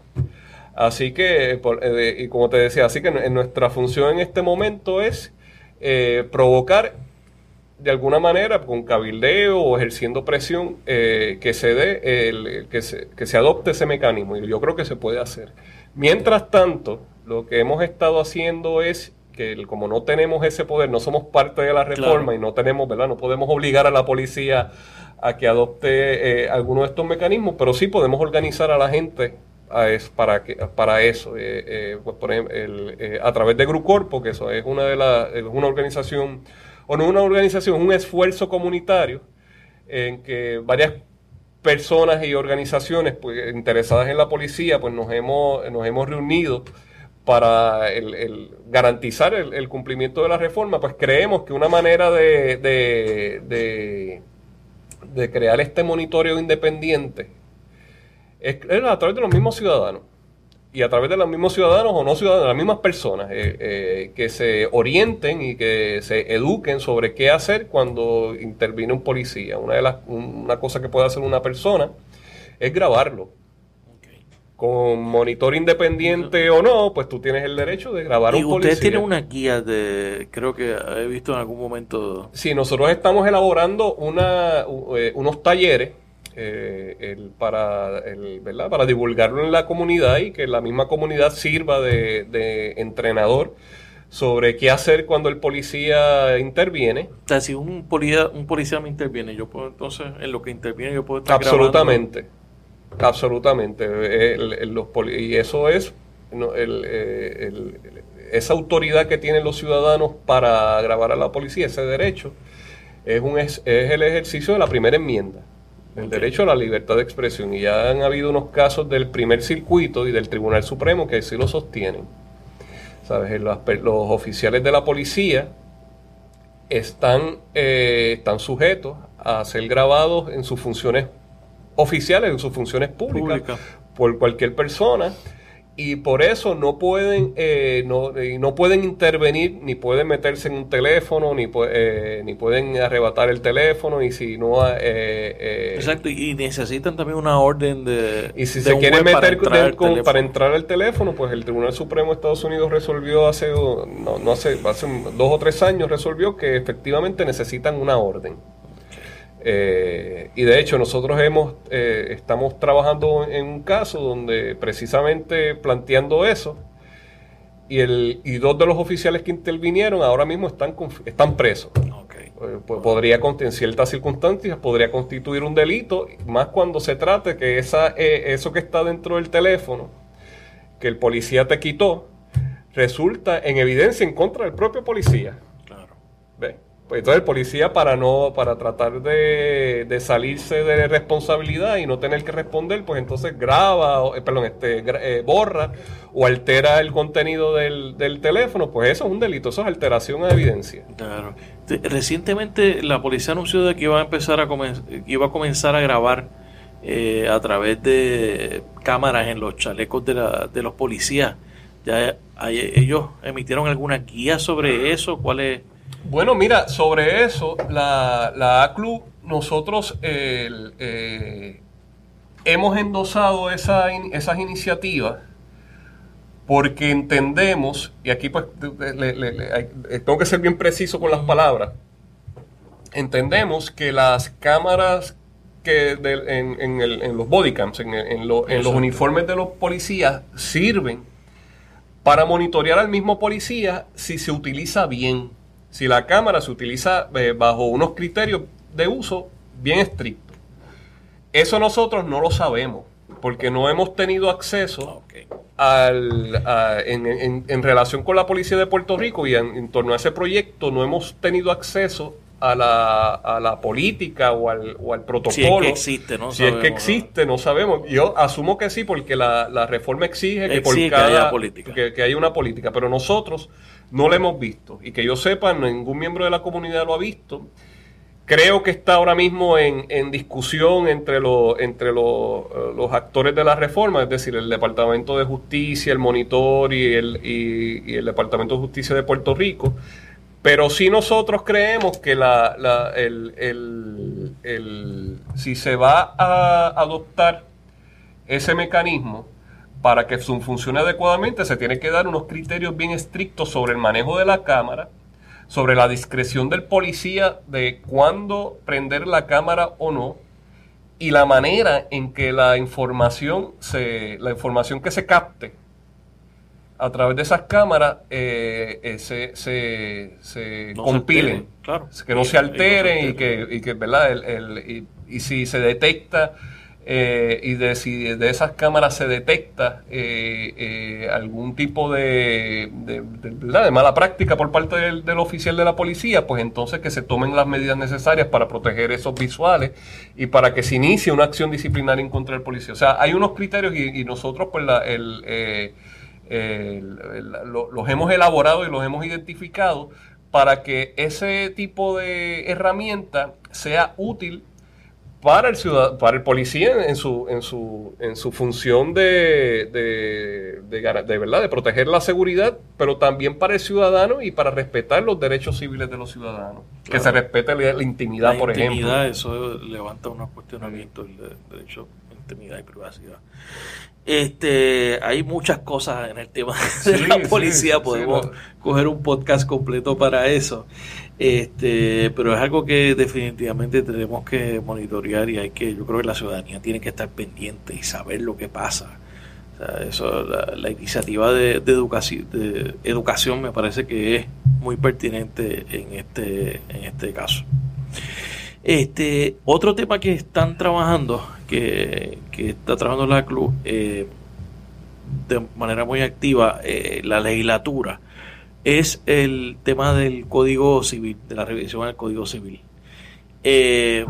Speaker 2: Así que, eh, y como te decía, así que en nuestra función en este momento es eh, provocar de alguna manera con cabildeo o ejerciendo presión que se dé el, que, se, que se adopte ese mecanismo y yo creo que se puede hacer mientras tanto lo que hemos estado haciendo es que como no tenemos ese poder, no somos parte de la reforma y no tenemos, ¿verdad? No podemos obligar a la policía a que adopte eh, alguno de estos mecanismos, pero sí podemos organizar a la gente a para, que, para eso. Eh, eh, pues, por ejemplo, a través de Grucorpo, que eso es una, de la, una organización, o no una organización, un esfuerzo comunitario en que varias personas y organizaciones pues, interesadas en la policía pues nos hemos, nos hemos reunido para el, garantizar el, cumplimiento de la reforma, pues creemos que una manera de, crear este monitoreo independiente es, a través de los mismos ciudadanos y a través de los mismos ciudadanos o no ciudadanos, las mismas personas, eh, eh, que se orienten y que se eduquen sobre qué hacer cuando interviene un policía. Una, de las, una cosa que puede hacer una persona es grabarlo con monitor independiente o no, pues tú tienes el derecho de grabar un policía.
Speaker 1: Y usted tiene una guía de, creo que he visto en algún momento.
Speaker 2: Sí, nosotros estamos elaborando una, eh, unos talleres eh, para, el, ¿verdad? para divulgarlo en la comunidad y que la misma comunidad sirva de, entrenador sobre qué hacer cuando el policía interviene.
Speaker 1: O sea, si un policía, un policía me interviene, yo puedo entonces, en lo que interviene, yo puedo estar
Speaker 2: Absolutamente. Absolutamente. y eso es eh, esa autoridad que tienen los ciudadanos para grabar a la policía, ese derecho, es, un, es, el ejercicio de la primera enmienda, el derecho a la libertad de expresión. Y ya han habido unos casos del primer circuito y del Tribunal Supremo que sí lo sostienen. ¿Sabes? Los, oficiales de la policía están, eh, están sujetos a ser grabados en sus funciones oficiales en sus funciones públicas por cualquier persona y por eso no pueden eh, no, no, pueden intervenir ni pueden meterse en un teléfono ni, eh, ni pueden arrebatar el teléfono y si no eh,
Speaker 1: eh, exacto y necesitan también una orden de
Speaker 2: y si se quieren meter para entrar, para entrar al teléfono pues el Tribunal Supremo de Estados Unidos resolvió hace no, no hace hace dos o tres años resolvió que efectivamente necesitan una orden eh, y de hecho nosotros hemos, eh, estamos trabajando en un caso donde precisamente planteando eso, y, el, y dos de los oficiales que intervinieron ahora mismo están, están presos. Eh, podría, en ciertas circunstancias, podría constituir un delito, más cuando se trate que esa, eso que está dentro del teléfono, que el policía te quitó, resulta en evidencia en contra del propio policía. Claro. ¿Ve? Pues entonces el policía para no, para tratar de, salirse de responsabilidad y no tener que responder, pues entonces graba, eh, perdón, este, eh, borra o altera el contenido del, teléfono, pues eso es un delito, eso es alteración de evidencia.
Speaker 1: Claro. Recientemente la policía anunció de que iba a empezar a iba a comenzar a grabar eh, a través de cámaras en los chalecos de, la, de los policías. Ya ellos emitieron alguna guía sobre eso, ¿cuál es?
Speaker 2: Bueno, mira, sobre eso, la, la ACLU, nosotros eh, hemos endosado esa, esas iniciativas porque entendemos, y aquí pues tengo que ser bien preciso con las palabras, entendemos que las cámaras que en, los bodycams, en, en los uniformes de los policías, sirven para monitorear al mismo policía si se utiliza bien si la cámara se utiliza eh, bajo unos criterios de uso bien estrictos. Eso nosotros no lo sabemos, porque no hemos tenido acceso al, en, relación con la Policía de Puerto Rico y en, torno a ese proyecto, no hemos tenido acceso a la, a la política o al, o al protocolo. Si es
Speaker 1: que existe, ¿no?
Speaker 2: Si es que existe, no sabemos. Yo asumo que sí, porque la, la reforma exige que por cada,
Speaker 1: que haya política.
Speaker 2: que haya una política, pero nosotros no lo hemos visto. Y que yo sepa, ningún miembro de la comunidad lo ha visto. Creo que está ahora mismo en, discusión entre, los, entre eh, los, actores de la reforma, es decir, el Departamento de Justicia, el Monitor y el, y, el Departamento de Justicia de Puerto Rico. Pero sí nosotros creemos que la, la, el, el, si se va a adoptar ese mecanismo, para que funcione adecuadamente se tiene que dar unos criterios bien estrictos sobre el manejo de la cámara, sobre la discreción del policía de cuándo prender la cámara o no y la manera en que la información se la información que se capte a través de esas cámaras eh, eh, se, se, compilen, que no se alteren y, que, y que ¿verdad? El, y, si se detecta eh, y de si de esas cámaras se detecta algún tipo de, mala práctica por parte del, oficial de la policía, pues entonces que se tomen las medidas necesarias para proteger esos visuales y para que se inicie una acción disciplinaria en contra del policía. O sea, hay unos criterios y, nosotros pues la, el los hemos elaborado y los hemos identificado para que ese tipo de herramienta sea útil para el ciudad, para el policía en su, en su, en su función de, de, de, verdad de proteger la seguridad, pero también para el ciudadano y para respetar los derechos civiles de los ciudadanos. Que se respete la, intimidad, por ejemplo.
Speaker 1: Eso levanta unos cuestionamientos del derecho a intimidad y privacidad. Este, hay muchas cosas en el tema de la policía, podemos coger un podcast completo para eso. Este, pero es algo que definitivamente tenemos que monitorear y hay que, yo creo que la ciudadanía tiene que estar pendiente y saber lo que pasa. eso, la, iniciativa de, educación, de educación me parece que es muy pertinente en este, en este caso. Este, otro tema que están trabajando, que, está trabajando la club eh, de manera muy activa, eh, la legislatura, es el tema del Código Civil, de la revisión del Código Civil. Eh,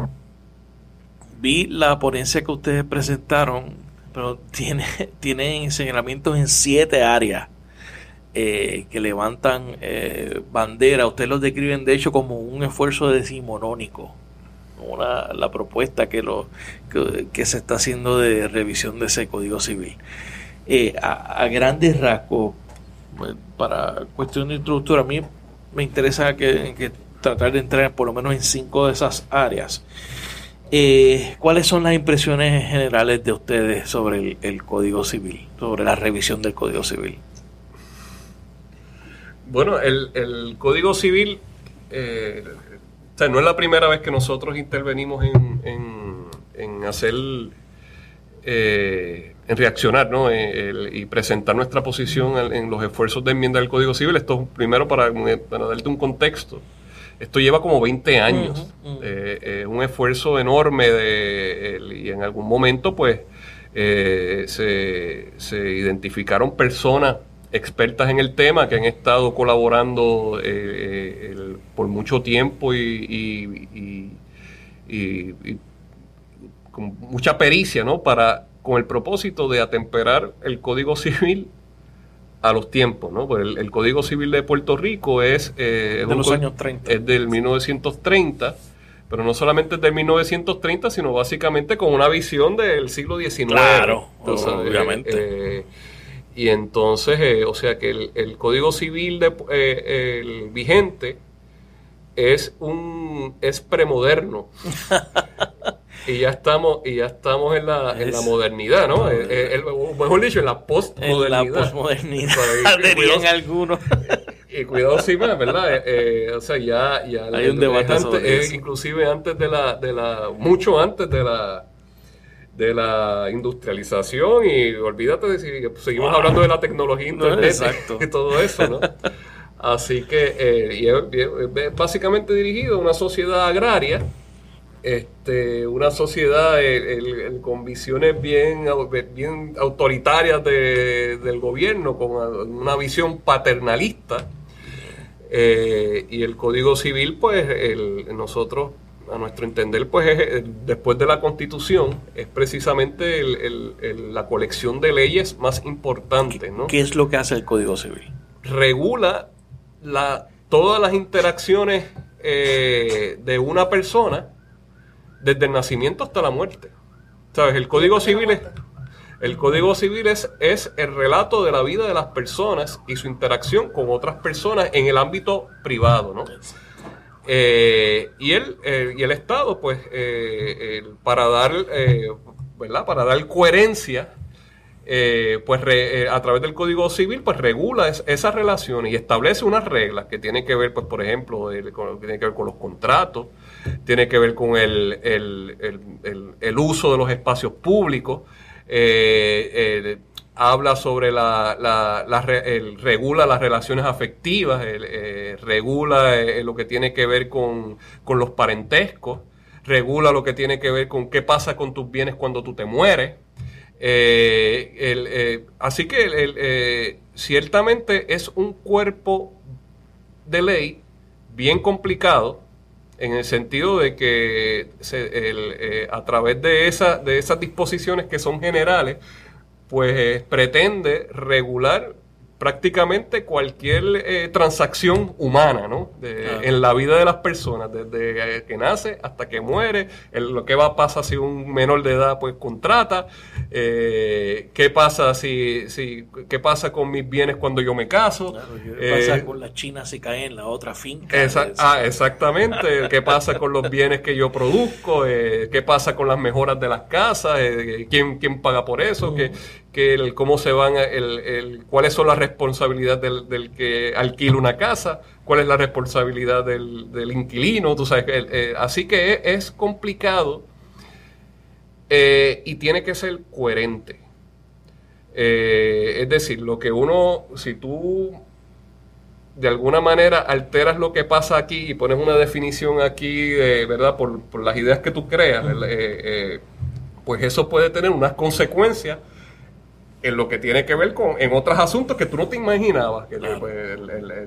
Speaker 1: vi la ponencia que ustedes presentaron, pero tiene, (laughs) tiene señalamientos en siete áreas. que levantan bandera, ustedes los describen de hecho como un esfuerzo decimonónico una, la propuesta que, lo, que, se está haciendo de revisión de ese Código Civil. Eh, a, grandes rasgos, para cuestión de estructura, a mí me interesa que, tratar de entrar por lo menos en cinco de esas áreas. Eh, ¿Cuáles son las impresiones generales de ustedes sobre el, Código Civil, sobre la revisión del Código Civil?
Speaker 2: Bueno, el, el Código Civil, eh, no es la primera vez que nosotros intervenimos en, en, hacer, eh, en reaccionar ¿no? Eh, y presentar nuestra posición en, los esfuerzos de enmienda del Código Civil. Esto primero para, para darte un contexto. Esto lleva como 20 años. Es un esfuerzo enorme de, y en algún momento pues eh, se, se identificaron personas expertas en el tema que han estado colaborando eh, eh, por mucho tiempo y, con mucha pericia, ¿no? Para, con el propósito de atemperar el Código (laughs) Civil a los tiempos, ¿no? Pues el, Código Civil de Puerto Rico es...
Speaker 1: Eh, de los años 30.
Speaker 2: Es del 1930 pero no solamente es del 1930, sino básicamente con una visión del siglo XIX.
Speaker 1: Claro, obviamente.
Speaker 2: Y entonces, eh, o sea que el, Código Civil de, eh, el vigente es un es premoderno. (laughs) y ya estamos y ya estamos en la, en la modernidad, ¿no? Eh, mejor dicho, en la postmodernidad.
Speaker 1: En la postmodernidad. (laughs) Dirían algunos. (laughs)
Speaker 2: y cuidado sí más, ¿verdad? o sea, ya, ya
Speaker 1: hay un debate
Speaker 2: inclusive antes de la de la mucho antes de la de la industrialización y olvídate de si seguimos hablando de la tecnología internet y (laughs) todo eso, ¿no? Así que eh, es, básicamente dirigido a una sociedad agraria, este, una sociedad con visiones bien, bien autoritarias del gobierno, con una visión paternalista. Eh, y el Código Civil, pues nosotros a nuestro entender, pues eh, después de la constitución, es precisamente la colección de leyes más importante. ¿no?
Speaker 1: ¿Qué es lo que hace el Código Civil?
Speaker 2: Regula la, todas las interacciones eh, de una persona desde el nacimiento hasta la muerte. ¿Sabes? El Código Civil es... El Código Civil es, es, el relato de la vida de las personas y su interacción con otras personas en el ámbito privado, ¿no? Eh, y, el, eh, y el Estado, pues, eh, para dar, ¿verdad? Para dar coherencia eh, pues eh, a través del Código Civil, pues regula esas relaciones y establece unas reglas que tienen que ver, pues por ejemplo, con, tiene que ver con los contratos, tiene que ver con el, el, uso de los espacios públicos, eh, habla sobre la, la, regula las relaciones afectivas, regula lo que tiene que ver con, con los parentescos, regula lo que tiene que ver con qué pasa con tus bienes cuando tú te mueres. Eh, eh, así que eh, ciertamente es un cuerpo de ley bien complicado en el sentido de que a través de, esa, de esas disposiciones que son generales, pues pretende regular prácticamente cualquier eh, transacción humana, ¿no? En la vida de las personas, desde eh, que nace hasta que muere, lo que va a pasar si un menor de edad pues contrata, eh, qué pasa si, si, qué pasa con mis bienes cuando yo me caso,
Speaker 1: qué pasa con la china si cae en la otra finca.
Speaker 2: ah, exactamente, qué pasa con los bienes que yo produzco, qué pasa con las mejoras de las casas, quién, quién paga por eso, que que el, cómo se van, el, el, cuáles son las responsabilidades del, del, que alquila una casa, cuál es la responsabilidad del, del inquilino, tú sabes, eh, así que es, complicado eh, y tiene que ser coherente. Eh, es decir, lo que uno, si tú de alguna manera alteras lo que pasa aquí y pones una definición aquí, ¿verdad? Por, por, las ideas que tú creas, pues eso puede tener unas consecuencias en lo que tiene que ver con en otros asuntos que tú no te imaginabas. Que pues,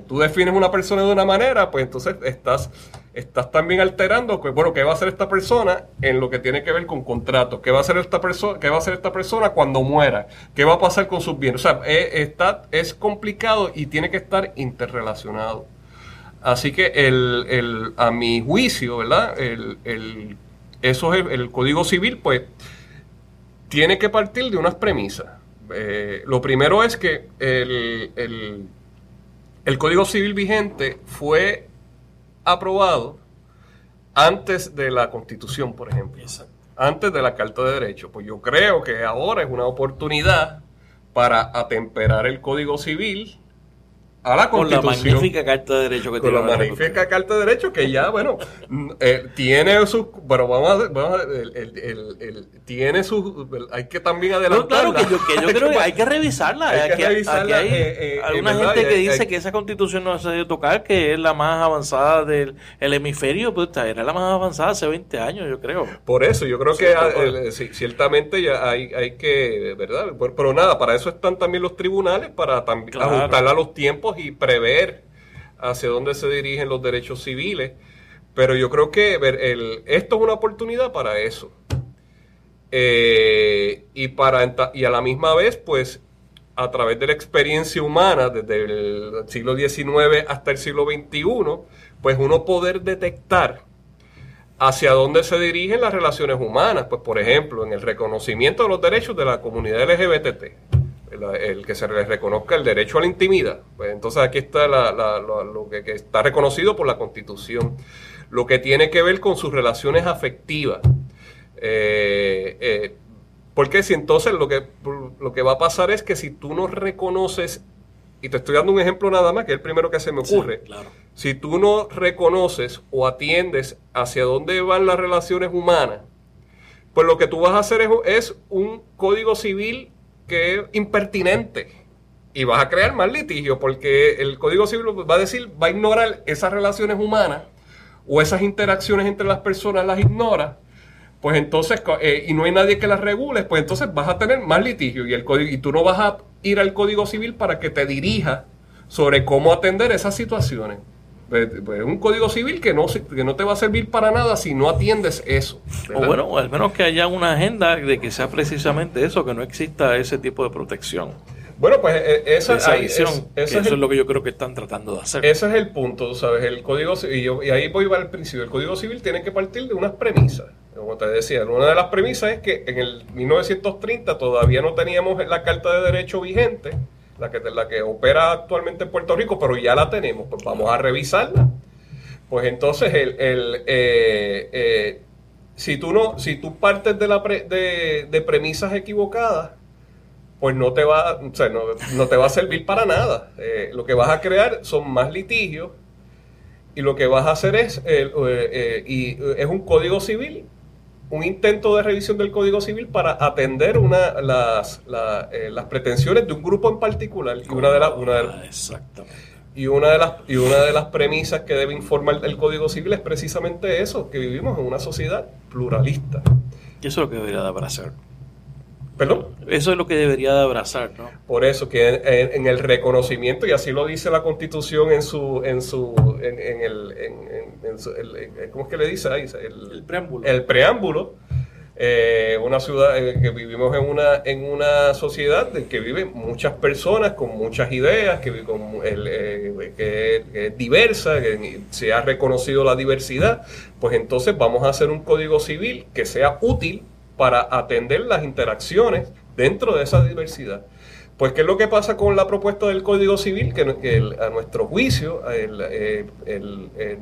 Speaker 2: tú defines una persona de una manera, pues entonces estás, estás también alterando, pues, bueno, ¿qué va a hacer esta persona en lo que tiene que ver con contratos? ¿Qué va a hacer esta persona? ¿Qué va a hacer esta persona cuando muera? ¿Qué va a pasar con sus bienes? O sea, es, está, es complicado y tiene que estar interrelacionado. Así que el, el, a mi juicio, ¿verdad? El, el, eso es el Código Civil, pues tiene que partir de unas premisas. Eh, lo primero es que el, el, Código Civil vigente fue aprobado antes de la Constitución, por ejemplo. Antes de la Carta de Derecho. Pues yo creo que ahora es una oportunidad para atemperar el Código Civil a la Constitución.
Speaker 1: Con la magnífica Carta de Derecho
Speaker 2: que Con la magnífica Carta de Derecho que ya, bueno, eh, tiene su... Bueno, vamos a... Vamos a el, el, el, tiene su... Hay que también adelantarla.
Speaker 1: No, claro, que yo, que yo (laughs) creo que hay que revisarla.
Speaker 2: Hay que revisarla.
Speaker 1: hay eh, eh, alguna gente que dice que esa Constitución no se debe tocar, que es la más avanzada del el hemisferio, pues era la más avanzada hace 20 años, yo creo.
Speaker 2: Por eso, yo creo que pues, ciertamente ya hay, hay que... ¿Verdad? Pero, nada, para eso están también los tribunales, para también ajustarla a los tiempos y prever hacia dónde se dirigen los derechos civiles. Pero yo creo que esto es una oportunidad para eso. Eh, y, para, y a la misma vez, pues, a través de la experiencia humana, desde el siglo XIX hasta el siglo XXI, pues uno poder detectar hacia dónde se dirigen las relaciones humanas. Pues, por ejemplo, en el reconocimiento de los derechos de la comunidad LGBT el, que se le reconozca el derecho a la intimidad. Pues entonces aquí está lo que, está reconocido por la Constitución. Lo que tiene que ver con sus relaciones afectivas. Eh, eh, porque si entonces lo que, lo que va a pasar es que si tú no reconoces, y te estoy dando un ejemplo nada más, que es el primero que se me ocurre, si tú no reconoces o atiendes hacia dónde van las relaciones humanas, pues lo que tú vas a hacer es, es un código civil que es impertinente. Y vas a crear más litigio porque el Código Civil va a decir, va a ignorar esas relaciones humanas o esas interacciones entre las personas, las ignora, pues entonces, eh, y no hay nadie que las regule, pues entonces vas a tener más litigio. Y, el código, y tú no vas a ir al Código Civil para que te dirija sobre cómo atender esas situaciones. Pues, pues, es un código civil que no, que no te va a servir para nada si no atiendes eso.
Speaker 1: O bueno, al menos que haya una agenda de que sea precisamente eso, que no exista ese tipo de protección.
Speaker 2: Bueno, pues eh, esa,
Speaker 1: esa visión, eso es lo que yo creo que están tratando de hacer.
Speaker 2: Ese es el punto, ¿sabes? El código y, y ahí voy al principio. El código civil tiene que partir de unas premisas. Como te decía, una de las premisas es que en el 1930 todavía no teníamos la Carta de Derecho vigente la que, la que opera actualmente en Puerto Rico, pero ya la tenemos, pues vamos a revisarla. Pues entonces, el, el eh, eh, si, tú no, si tú partes de, la de, premisas equivocadas, pues no te va, o sea, no, te va a servir para nada. Eh, lo que vas a crear son más litigios y lo que vas a hacer es, y es un código civil, un intento de revisión del código civil para atender una, las, la, las pretensiones de un grupo en particular. Y una de, las una de,
Speaker 1: Ah, Exactamente.
Speaker 2: y una de las y una de las premisas que debe informar el Código Civil es precisamente eso, que vivimos en una sociedad pluralista.
Speaker 1: Y eso es lo que debería de abrazar.
Speaker 2: Perdón.
Speaker 1: Eso es lo que debería de abrazar, ¿no?
Speaker 2: Por eso que en, en el reconocimiento y así lo dice la Constitución en su en su en, en el en, en- en su- el- ¿cómo es que le dice ahí? El,
Speaker 1: El preámbulo.
Speaker 2: el preámbulo eh, una ciudad eh, que vivimos en una en una sociedad de que viven muchas personas con muchas ideas que vi- con el, eh, que, que es diversa que se ha reconocido la diversidad pues entonces vamos a hacer un código civil que sea útil para atender las interacciones dentro de esa diversidad pues, ¿qué es lo que pasa con la propuesta del Código Civil? Que, a nuestro juicio, el, eh,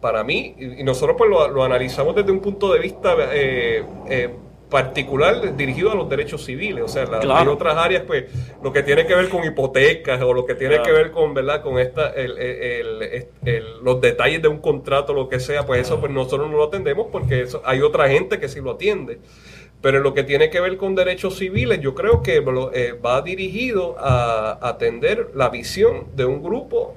Speaker 2: para mí, y nosotros pues lo, lo analizamos desde un punto de vista eh, eh, particular dirigido a los derechos civiles. O sea, la-
Speaker 1: Claro.
Speaker 2: hay otras áreas, pues, lo que tiene que ver con hipotecas o lo que tiene
Speaker 1: Claro.
Speaker 2: que ver con, ¿verdad? Con esta, el- el- el- el- los detalles de un contrato, lo que sea, pues eso pues nosotros no lo atendemos porque eso, hay otra gente que sí lo atiende. Pero en lo que tiene que ver con derechos civiles, yo creo que eh, va dirigido a atender la visión de un grupo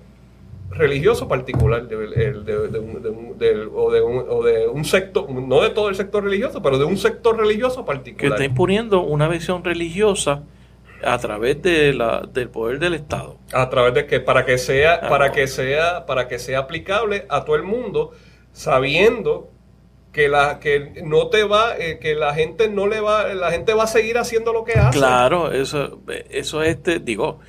Speaker 2: religioso particular, de, el- de- de un- de un- del- o, de un, o de un sector, no de todo el sector religioso, pero de un sector religioso
Speaker 1: Que
Speaker 2: particular.
Speaker 1: está imponiendo una visión religiosa a través de la, del poder del Estado.
Speaker 2: a través de que para que sea
Speaker 1: Ah,
Speaker 2: para que sea para que sea aplicable a todo el mundo sabiendo que la que no te va eh, que la gente no le va la gente va a seguir haciendo lo que hace
Speaker 1: Claro, eso, eso es, este, digo,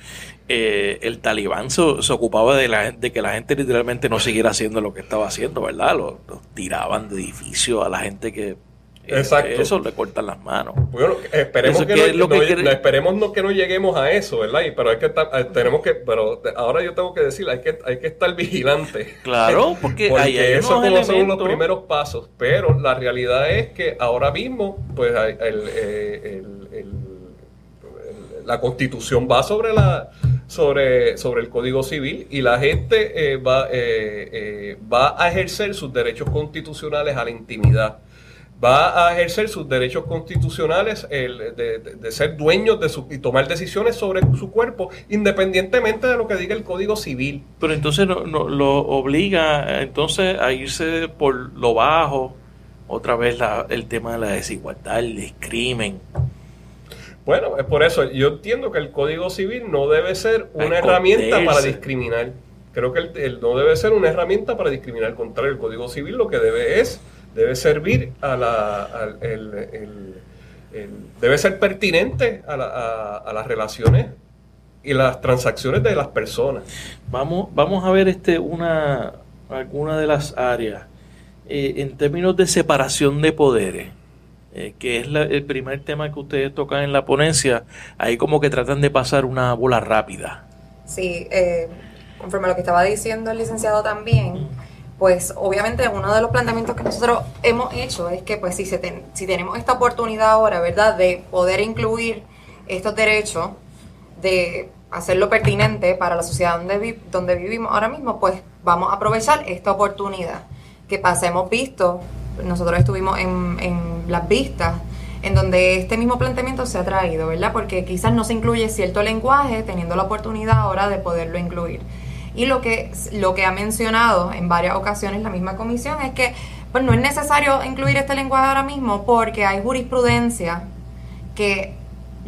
Speaker 1: eh, el talibán se, se ocupaba de, la, de que la gente literalmente no siguiera haciendo lo que estaba haciendo, ¿verdad? Los, los tiraban de edificios a la gente que... eh,
Speaker 2: Exacto.
Speaker 1: Eso le cortan las manos.
Speaker 2: bueno esperemos que,
Speaker 1: que
Speaker 2: no,
Speaker 1: es que
Speaker 2: no- esperemos no que no lleguemos a eso verdad Y- pero hay que estar, eh, tenemos que pero ahora yo tengo que decir hay que hay que estar vigilante (laughs)
Speaker 1: Claro, porque,
Speaker 2: Porque
Speaker 1: hay
Speaker 2: eso como son los primeros pasos, pero la realidad es que ahora mismo, pues el, eh, el- el- el- la constitución va sobre la sobre, sobre el código civil y la gente eh, va, eh, eh, va a ejercer sus derechos constitucionales a la intimidad. Va a ejercer sus derechos constitucionales el de, de- ser dueños de su, y tomar decisiones sobre su cuerpo, independientemente de lo que diga el código civil.
Speaker 1: Pero entonces no, no- lo obliga entonces a irse por lo bajo, otra vez la- el tema de la desigualdad, el discrimen.
Speaker 2: Bueno, es por eso yo entiendo que el Código Civil no debe ser una herramienta para discriminar. Creo que el, el- no debe ser una herramienta para discriminar. Al contrario, el Código Civil lo que debe es, debe servir a la, al- el- el- el- debe ser pertinente a, la- a- a las relaciones y las transacciones de las personas.
Speaker 1: Vamos, vamos a ver este una alguna de las áreas eh, en términos de separación de poderes, eh, que es la- el primer tema que ustedes tocan en la ponencia. Ahí como que tratan de pasar una bola rápida.
Speaker 3: Sí, eh, conforme a lo que estaba diciendo el licenciado también, pues obviamente uno de los planteamientos que nosotros hemos hecho es que pues si, se ten- si tenemos esta oportunidad ahora, ¿verdad?, de poder incluir estos derechos, de hacerlo pertinente para la sociedad donde, vi- donde vivimos ahora mismo, pues vamos a aprovechar esta oportunidad. ¿Qué pasa? Hemos visto, nosotros estuvimos en, en las vistas, en donde este mismo planteamiento se ha traído, ¿verdad? Porque quizás no se incluye cierto lenguaje, teniendo la oportunidad ahora de poderlo incluir. Y lo que, lo que ha mencionado en varias ocasiones la misma comisión es que pues, no es necesario incluir este lenguaje ahora mismo porque hay jurisprudencia que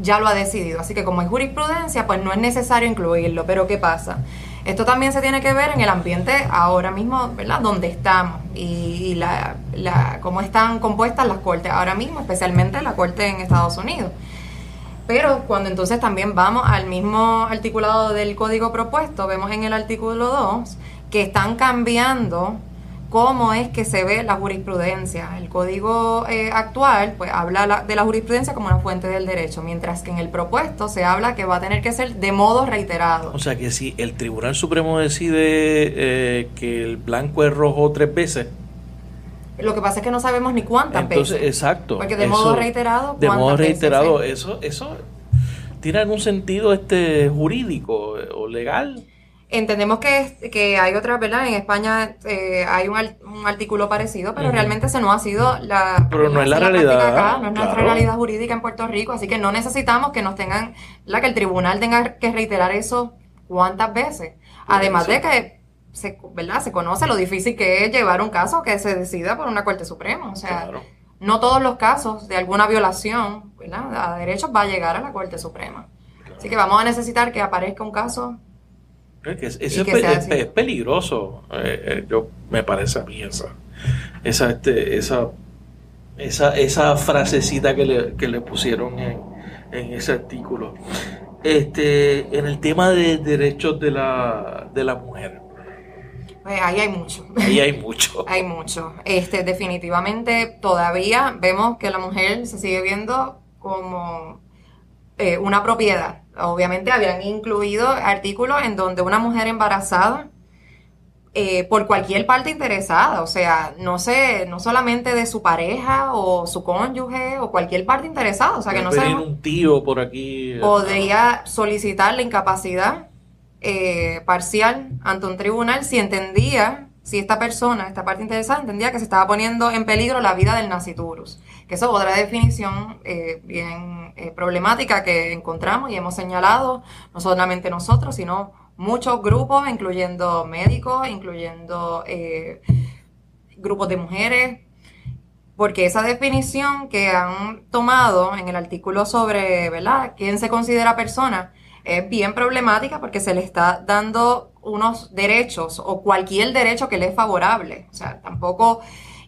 Speaker 3: ya lo ha decidido. Así que como es jurisprudencia, pues no es necesario incluirlo. Pero ¿qué pasa? Esto también se tiene que ver en el ambiente ahora mismo, ¿verdad? Donde estamos y, la, la, cómo están compuestas las cortes ahora mismo, especialmente la corte en Estados Unidos. Pero cuando entonces también vamos al mismo articulado del código propuesto, vemos en el artículo 2 que están cambiando cómo es que se ve la jurisprudencia. El código eh, actual pues habla la- de la jurisprudencia como una fuente del derecho, mientras que en el propuesto se habla que va a tener que ser de modo reiterado.
Speaker 1: O sea que si el Tribunal Supremo decide eh, que el blanco es rojo tres veces,
Speaker 3: Lo que pasa es que no sabemos ni cuántas
Speaker 1: entonces
Speaker 3: veces.
Speaker 1: exacto.
Speaker 3: Porque de modo
Speaker 1: eso-
Speaker 3: reiterado,
Speaker 1: De modo
Speaker 3: ¿cuántas veces?
Speaker 1: reiterado,
Speaker 3: Sí.
Speaker 1: eso, eso ¿tiene algún sentido este jurídico o legal?
Speaker 3: Entendemos que, que hay otras, ¿verdad? En España eh, hay un, un, artículo parecido, pero realmente ese no ha sido la...
Speaker 1: Pero no es la, realidad.
Speaker 3: no es nuestra realidad jurídica en Puerto Rico, así que no necesitamos que nos tengan, la que el tribunal tenga que reiterar eso cuántas veces. Además de que se, ¿verdad? se conoce lo difícil que es llevar un caso que se decida por una Corte Suprema. O sea, no todos los casos de alguna violación ¿verdad? a derechos va a llegar a la Corte Suprema. Así que vamos a necesitar que aparezca un caso
Speaker 1: es, es, peligroso, eh, eh, yo me parece a mí esa, esa, este, esa, esa, esa frasecita que le, que le pusieron en, en, ese artículo. Este, en el tema de derechos de la, de la mujer.
Speaker 3: Pues ahí hay mucho.
Speaker 1: Ahí hay mucho. (laughs)
Speaker 3: hay mucho. Este, definitivamente todavía vemos que la mujer se sigue viendo como eh, una propiedad obviamente habían incluido artículos en donde una mujer embarazada, eh, por cualquier parte interesada, o sea, no sé, no solamente de su pareja o su cónyuge o cualquier parte interesada, o sea, que no sé.
Speaker 1: un tío por aquí.
Speaker 3: Eh, podría solicitar la incapacidad eh, parcial ante un tribunal si entendía, si esta persona, esta parte interesada, entendía que se estaba poniendo en peligro la vida del naciturus que eso es otra definición eh, bien eh, problemática que encontramos y hemos señalado, no solamente nosotros, sino muchos grupos, incluyendo médicos, incluyendo eh, grupos de mujeres, porque esa definición que han tomado en el artículo sobre, ¿verdad?, quién se considera persona, es bien problemática porque se le está dando unos derechos o cualquier derecho que le es favorable. O sea, tampoco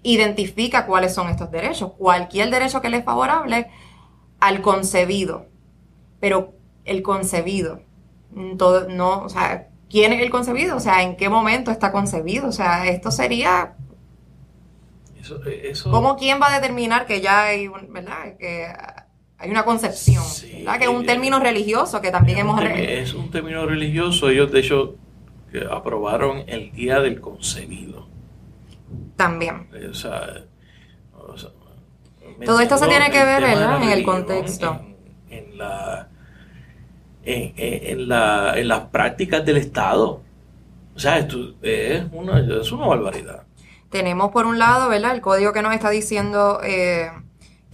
Speaker 3: identifica cuáles son estos derechos. Cualquier derecho que le es favorable al concebido. Pero el concebido, todo, no, o sea, ¿quién es el concebido? O sea, ¿en qué momento está concebido? O sea, esto sería... Eso, ¿Cómo quién va a determinar que ya hay, ¿verdad? Que hay una concepción, ¿verdad? Que es un término religioso que también hemos...
Speaker 1: es un término religioso, ellos de hecho aprobaron el Día del Concebido.
Speaker 3: También. Todo esto se tiene que ver, ¿verdad? En el contexto.
Speaker 1: En, la, en, la, en las prácticas del Estado. O sea, esto es una, es una barbaridad.
Speaker 3: Tenemos por un lado, ¿verdad? El código que nos está diciendo eh,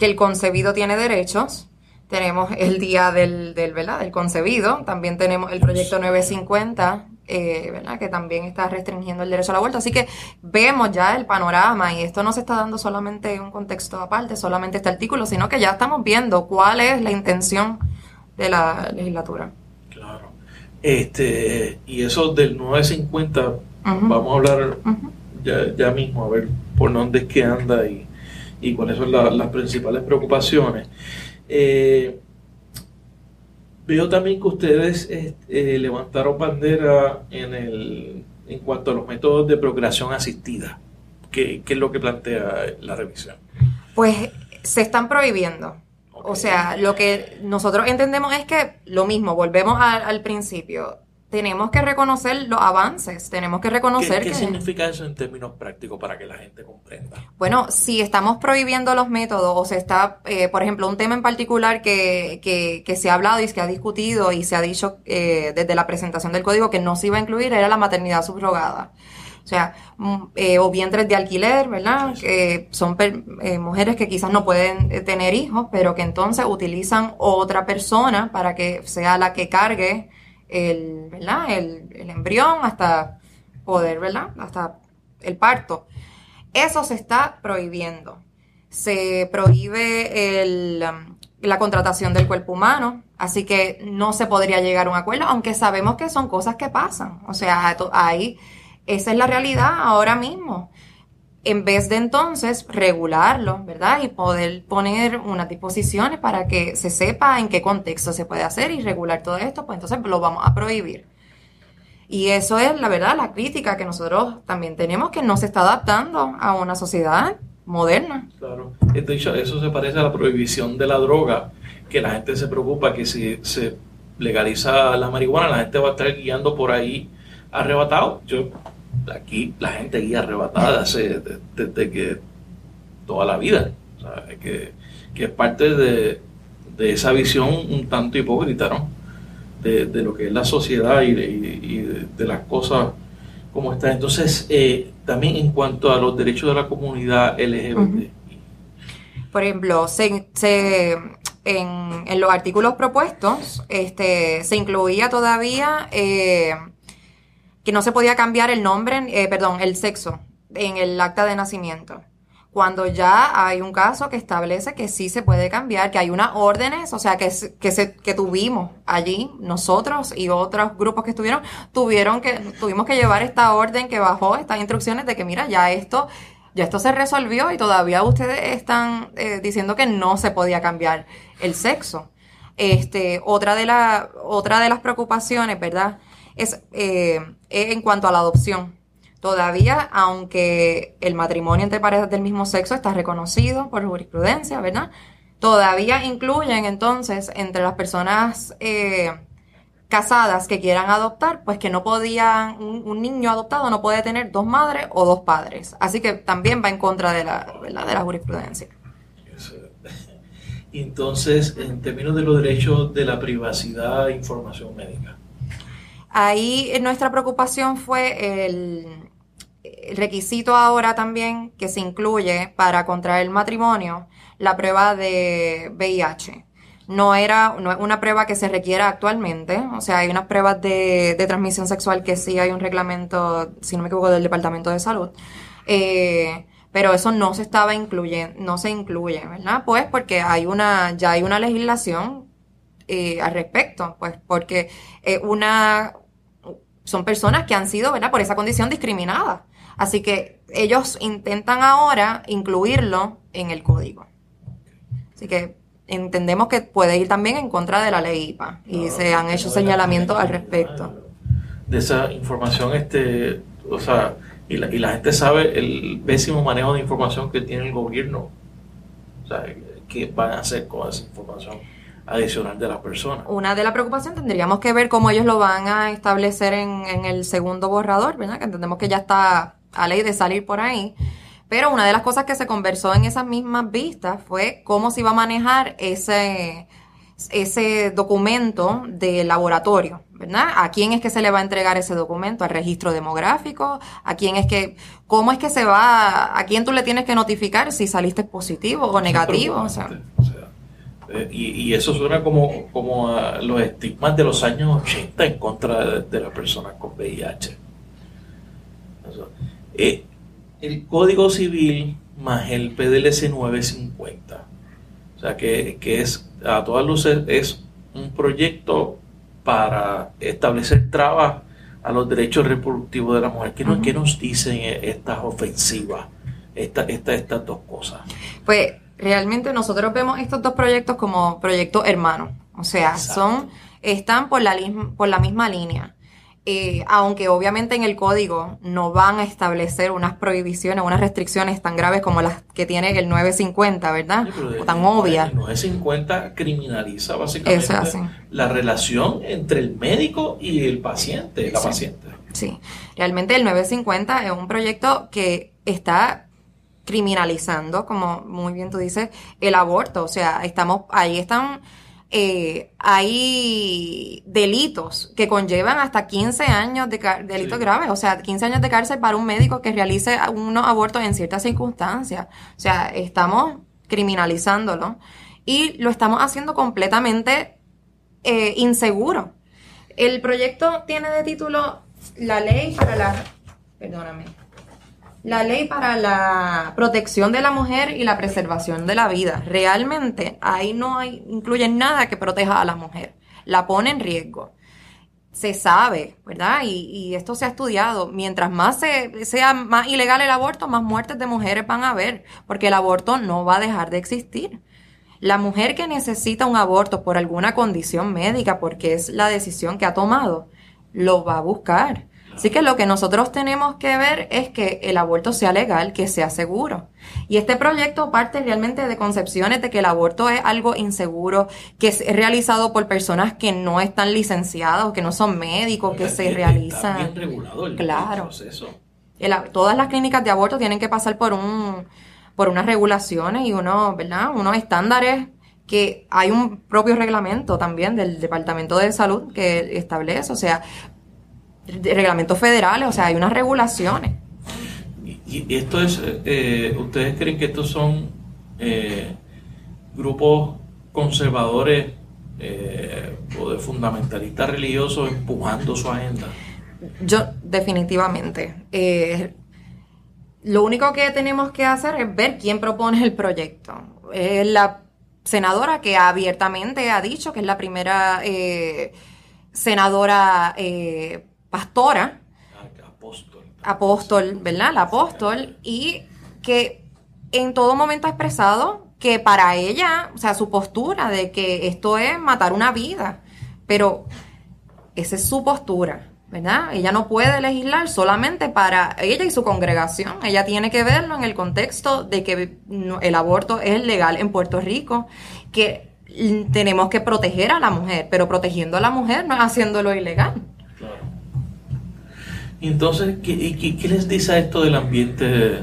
Speaker 3: que el concebido tiene derechos. Tenemos el día del, del, ¿verdad? del concebido. También tenemos el proyecto 950 eh, ¿verdad? que también está restringiendo el derecho a la vuelta. Así que vemos ya el panorama y esto no se está dando solamente en un contexto aparte, solamente este artículo, sino que ya estamos viendo cuál es la intención de la legislatura.
Speaker 1: Claro. Este, y eso del 950, vamos a hablar ya, ya, mismo, a ver por dónde es que anda y, y cuáles son las principales preocupaciones. Eh, Veo también que ustedes eh, levantaron bandera en, el, en cuanto a los métodos de procreación asistida. ¿Qué, es lo que plantea la revisión?
Speaker 3: Pues se están prohibiendo. O sea, lo que nosotros entendemos es que lo mismo, volvemos al principio tenemos que reconocer los avances, tenemos que reconocer
Speaker 1: ¿Qué, significa eso en términos prácticos para que la gente comprenda?
Speaker 3: Bueno, si estamos prohibiendo los métodos o se está, eh, por ejemplo, un tema en particular que, que, que, se ha hablado y se ha discutido y se ha dicho eh, desde la presentación del código que no se iba a incluir era la maternidad subrogada. O sea, mm, eh, o vientres de alquiler, ¿verdad? Que son mujeres que quizás no pueden tener hijos, pero que entonces utilizan otra persona para que sea la que cargue el, ¿verdad? El, embrión hasta poder, ¿verdad? Hasta el parto. Eso se está prohibiendo. Se prohíbe el, um, la contratación del cuerpo humano, así que no se podría llegar a un acuerdo, aunque sabemos que son cosas que pasan. O sea, ahí, esa es la realidad ahora mismo en vez de entonces regularlo, ¿verdad? Y poder poner unas disposiciones para que se sepa en qué contexto se puede hacer y regular todo esto, pues entonces lo vamos a prohibir. Y eso es, la verdad, la crítica que nosotros también tenemos, que no se está adaptando a una sociedad moderna.
Speaker 1: Claro. De hecho, eso se parece a la prohibición de la droga, que la gente se preocupa que si se legaliza la marihuana, la gente va a estar guiando por ahí arrebatado. Yo aquí la gente guía arrebatada desde, que toda la vida, que, es parte de, de esa visión un tanto hipócrita, ¿no? De, lo que es la sociedad y de, las cosas como están. Entonces, eh, también en cuanto a los derechos de la comunidad LGBT.
Speaker 3: Por ejemplo, se, en, en, los artículos propuestos este, se incluía todavía eh, no se podía cambiar el nombre, eh, perdón, el sexo en el acta de nacimiento. Cuando ya hay un caso que establece que sí se puede cambiar, que hay unas órdenes, o sea, que, que, se, que tuvimos allí, nosotros y otros grupos que estuvieron, tuvieron que, tuvimos que llevar esta orden que bajó, estas instrucciones de que mira, ya esto ya esto se resolvió y todavía ustedes están eh, diciendo que no se podía cambiar el sexo. Este, otra de la, otra de las preocupaciones, ¿verdad? Es, eh, en cuanto a la adopción. Todavía, aunque el matrimonio entre parejas del mismo sexo está reconocido por jurisprudencia, ¿verdad? Todavía incluyen entonces entre las personas eh, casadas que quieran adoptar, pues que no podían, un, niño adoptado no puede tener dos madres o dos padres. Así que también va en contra de la, de la jurisprudencia. (laughs)
Speaker 1: Entonces, en términos de los derechos de la privacidad e información médica.
Speaker 3: Ahí eh, nuestra preocupación fue el, requisito ahora también que se incluye para contraer el matrimonio, la prueba de VIH. No era no es una prueba que se requiera actualmente, o sea, hay unas pruebas de, de transmisión sexual que sí hay un reglamento, si no me equivoco, del Departamento de Salud. Eh, pero eso no se estaba incluyendo, no se incluye, ¿verdad? Pues porque hay una, ya hay una legislación eh, al respecto, pues porque eh, una, son personas que han sido, ¿verdad? Por esa condición discriminadas. Así que ellos intentan ahora incluirlo en el código. Así que entendemos que puede ir también en contra de la ley IPA y se han hecho señalamientos al respecto.
Speaker 1: De esa información, este, o sea, y la, y la gente sabe el pésimo manejo de información que tiene el gobierno. O sea, ¿qué van a hacer con esa información? Adicional de las personas.
Speaker 3: Una de las preocupaciones tendríamos que ver cómo ellos lo van a establecer en, en, el segundo borrador, ¿verdad? Que entendemos que ya está a ley de salir por ahí. Pero una de las cosas que se conversó en esas mismas vistas fue cómo se iba a manejar ese, ese documento de laboratorio, ¿verdad? ¿A quién es que se le va a entregar ese documento? ¿Al registro demográfico? ¿A quién es que, cómo es que se va, a quién tú le tienes que notificar si saliste positivo o negativo? O sea,
Speaker 1: eh, y, eso suena como, como a los estigmas de los años 80 en contra de, de las personas con VIH. Eh, el Código Civil más el PDLC 950. O sea, que, es, a todas luces, es un proyecto para establecer trabas a los derechos reproductivos de la mujer. ¿Qué, nos, dicen estas ofensivas, esta, estas dos cosas?
Speaker 3: Pues realmente nosotros vemos estos dos proyectos como proyectos hermanos. O sea, son están por la, por la misma línea. Eh, aunque obviamente en el código no van a establecer unas prohibiciones, unas restricciones tan graves como las que tiene el 950, ¿verdad? o tan obvias.
Speaker 1: El 950 criminaliza básicamente la relación entre el médico y el paciente, la paciente.
Speaker 3: Sí, realmente el 950 es un proyecto que está criminalizando, como muy bien tú dices, el aborto. O sea, estamos, ahí están eh, hay delitos que conllevan hasta 15 años de delitos graves, o sea, 15 años de cárcel para un médico que realice unos abortos en ciertas circunstancias. O sea, estamos criminalizándolo y lo estamos haciendo completamente eh, inseguro. El proyecto tiene de título La ley para la... Perdóname la ley para la protección de la mujer y la preservación de la vida. Realmente ahí no hay, incluye nada que proteja a la mujer. La pone en riesgo. Se sabe, ¿verdad? Y, esto se ha estudiado. Mientras más sea más ilegal el aborto, más muertes de mujeres van a haber, porque el aborto no va a dejar de existir. La mujer que necesita un aborto por alguna condición médica, porque es la decisión que ha tomado, lo va a buscar Así que lo que nosotros tenemos que ver es que el aborto sea legal, que sea seguro. Y este proyecto parte realmente de concepciones de que el aborto es algo inseguro, que es realizado por personas que no están licenciados, que no son médicos, que se realizan. claro. todas las clínicas de aborto tienen que pasar por un por unas regulaciones y unos, ¿verdad? unos estándares que hay un propio reglamento también del Departamento de Salud que establece, o sea, reglamentos federales, o sea, hay unas regulaciones.
Speaker 1: Y, esto es, eh, ¿ustedes creen que estos son eh, grupos conservadores eh, o de fundamentalistas religiosos empujando su agenda?
Speaker 3: Yo, definitivamente. lo único que tenemos que hacer es ver quién propone el proyecto. Es la senadora que abiertamente ha dicho que es la primera senadora pastora. Apóstol. Apóstol, ¿verdad? La apóstol. Y que en todo momento ha expresado que para ella, o sea, su postura de que esto es matar una vida. Pero esa es su postura. ¿verdad? Ella no puede legislar solamente para ella y su congregación. Ella tiene que verlo en el contexto de que el aborto es legal en Puerto Rico, que tenemos que proteger a la mujer, pero protegiendo a la mujer no es haciéndolo ilegal.
Speaker 1: Entonces, ¿qué, les dice esto del ambiente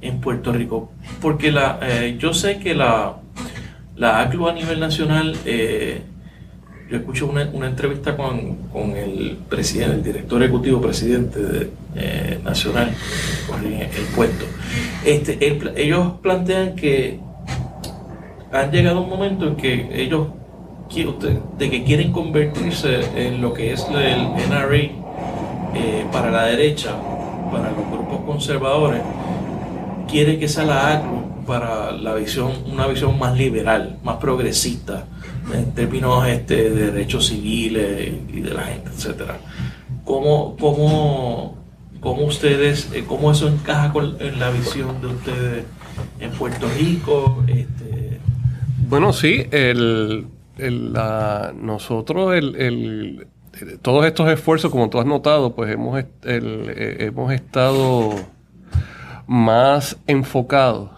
Speaker 1: en Puerto Rico? Porque la, eh, yo sé que la, la ACLU a nivel nacional, eh, yo escuché una, una entrevista con, con, el presidente, el director ejecutivo presidente de, eh, nacional, el, puesto. Este, ellos plantean que han llegado un momento en que ellos de que quieren convertirse en lo que es el NRA eh, para la derecha, para los grupos conservadores, quiere que sea la ACLU para la visión, una visión más liberal, más progresista, en términos este, de derechos civiles y de la gente, etcétera. ¿Cómo, cómo, cómo ustedes, eh, cómo eso encaja con en la visión de ustedes en Puerto Rico? Este?
Speaker 2: Bueno, sí, el, el la, nosotros el, todos estos esfuerzos, como tú has notado, pues hemos, eh, hemos estado más enfocados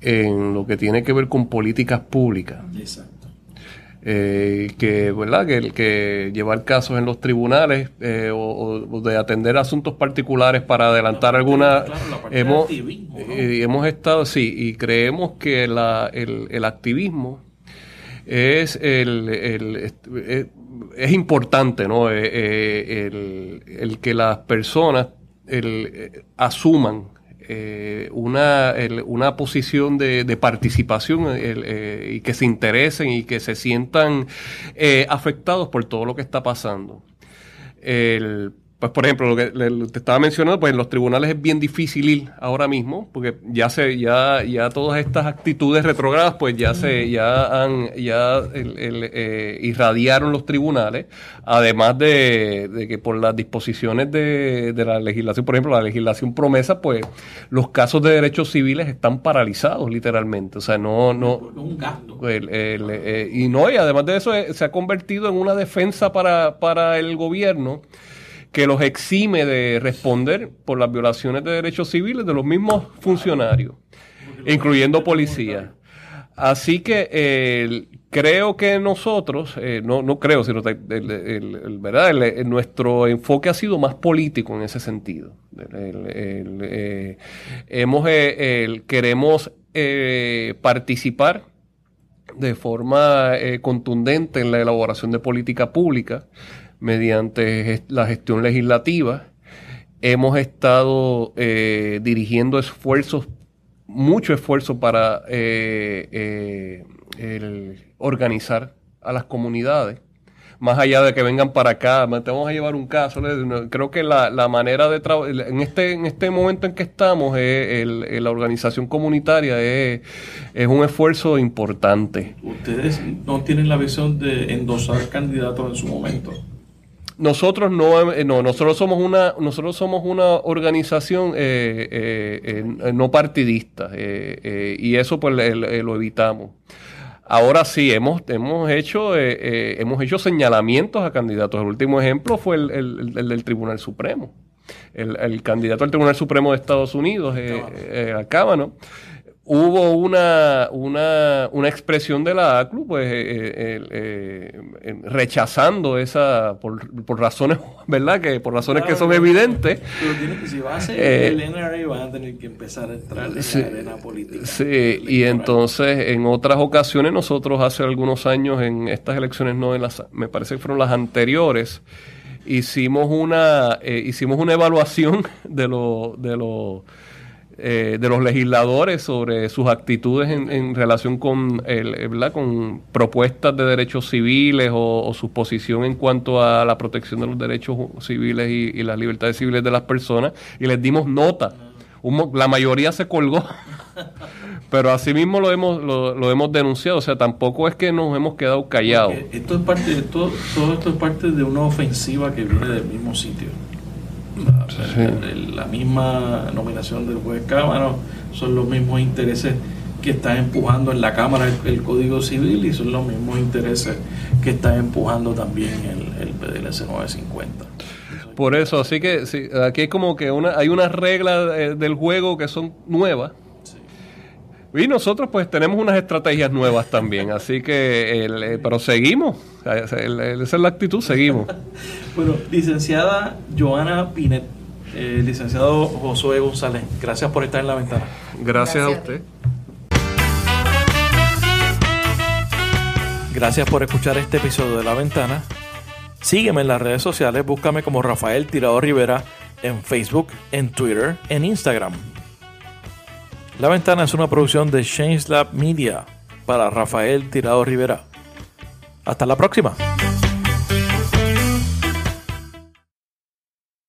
Speaker 2: en lo que tiene que ver con políticas públicas. Exacto. Eh, que, ¿verdad? Que, que llevar casos en los tribunales eh, o, de atender asuntos particulares para adelantar alguna... hemos, hemos estado, sí, y creemos que la, el, el activismo es el, el, es importante, ¿no? Eh, eh, el, que las personas eh, asuman una, una posición de, de participación y que se interesen y que se sientan afectados por todo lo que está pasando. El, pues por ejemplo, lo que te estaba mencionando, pues en los tribunales es bien difícil ir ahora mismo, porque ya se, ya, ya todas estas actitudes retrogradas, pues ya se, ya han, ya eh, irradiaron los tribunales, además de, que por las disposiciones de, la legislación, por ejemplo, la legislación promesa, pues los casos de derechos civiles están paralizados literalmente, o sea, no, no, un gasto. Eh, y no, y además de eso eh, se ha convertido en una defensa para, para el gobierno que los exime de responder por las violaciones de derechos civiles de los mismos funcionarios, incluyendo policías. Así que eh, creo que nosotros, eh, no, no creo, sino ¿verdad? nuestro enfoque ha sido más político en ese sentido. Eh, hemos, queremos participar de forma contundente en la elaboración de política pública mediante la gestión legislativa. Hemos estado eh, dirigiendo esfuerzos, mucho esfuerzo para eh, eh, organizar a las comunidades más allá de que vengan para acá, te vamos a llevar un caso. Creo que la, manera de trabajar, en este, en este momento en que estamos, la organización comunitaria es, un esfuerzo importante.
Speaker 1: Ustedes no tienen la visión de endosar candidatos en su momento
Speaker 2: nosotros no, eh, no, nosotros somos una, nosotros somos una organización eh, eh, no partidista y eso pues lo evitamos. Ahora sí, hemos, hemos, hecho, hemos hecho señalamientos a candidatos. El último ejemplo fue el, del Tribunal Supremo. El, candidato al Tribunal Supremo de Estados Unidos, acaba, ¿no? Hubo una, una, una, expresión de la ACLU pues, eh, eh, eh, rechazando esa, por, por, razones, (laughs) ¿verdad? Que por razones que son evidentes.
Speaker 1: Pero tiene que, si va a ser el NRA, van a tener que empezar a entrar en la arena política.
Speaker 2: Sí, y entonces en otras ocasiones nosotros hace algunos años en estas elecciones, no en las, me parece que fueron las anteriores, hicimos una, hicimos una evaluación (laughs) de lo, de lo eh, de los legisladores sobre sus actitudes en, relación con, el, con propuestas de derechos civiles o, su posición en cuanto a la protección de los derechos civiles y, las libertades civiles de las personas y les dimos nota. la mayoría se colgó, (laughs) pero asimismo lo hemos, lo, hemos denunciado, o sea, tampoco es que nos hemos quedado callados.
Speaker 1: esto es parte, todo esto es parte de una ofensiva que viene del mismo sitio. La, misma nominación del juez Cámara son los mismos intereses que están empujando en la Cámara el, Código Civil y son los mismos intereses que están empujando también el, el PDLC 950.
Speaker 2: Por eso, así que aquí hay como que una, hay unas reglas del juego que son nuevas y nosotros pues tenemos unas estrategias nuevas también, así que, el, eh, pero seguimos, esa es la actitud, seguimos. (laughs)
Speaker 1: bueno, licenciada Joana Pinet, eh, licenciado Josué González, gracias por estar en la ventana.
Speaker 2: Gracias, a usted.
Speaker 1: Gracias por escuchar este episodio de La Ventana. Sígueme en las redes sociales, búscame como Rafael Tirado Rivera en Facebook, en Twitter, en Instagram. La Ventana es una producción de Change Lab Media para Rafael Tirado Rivera. Hasta la próxima.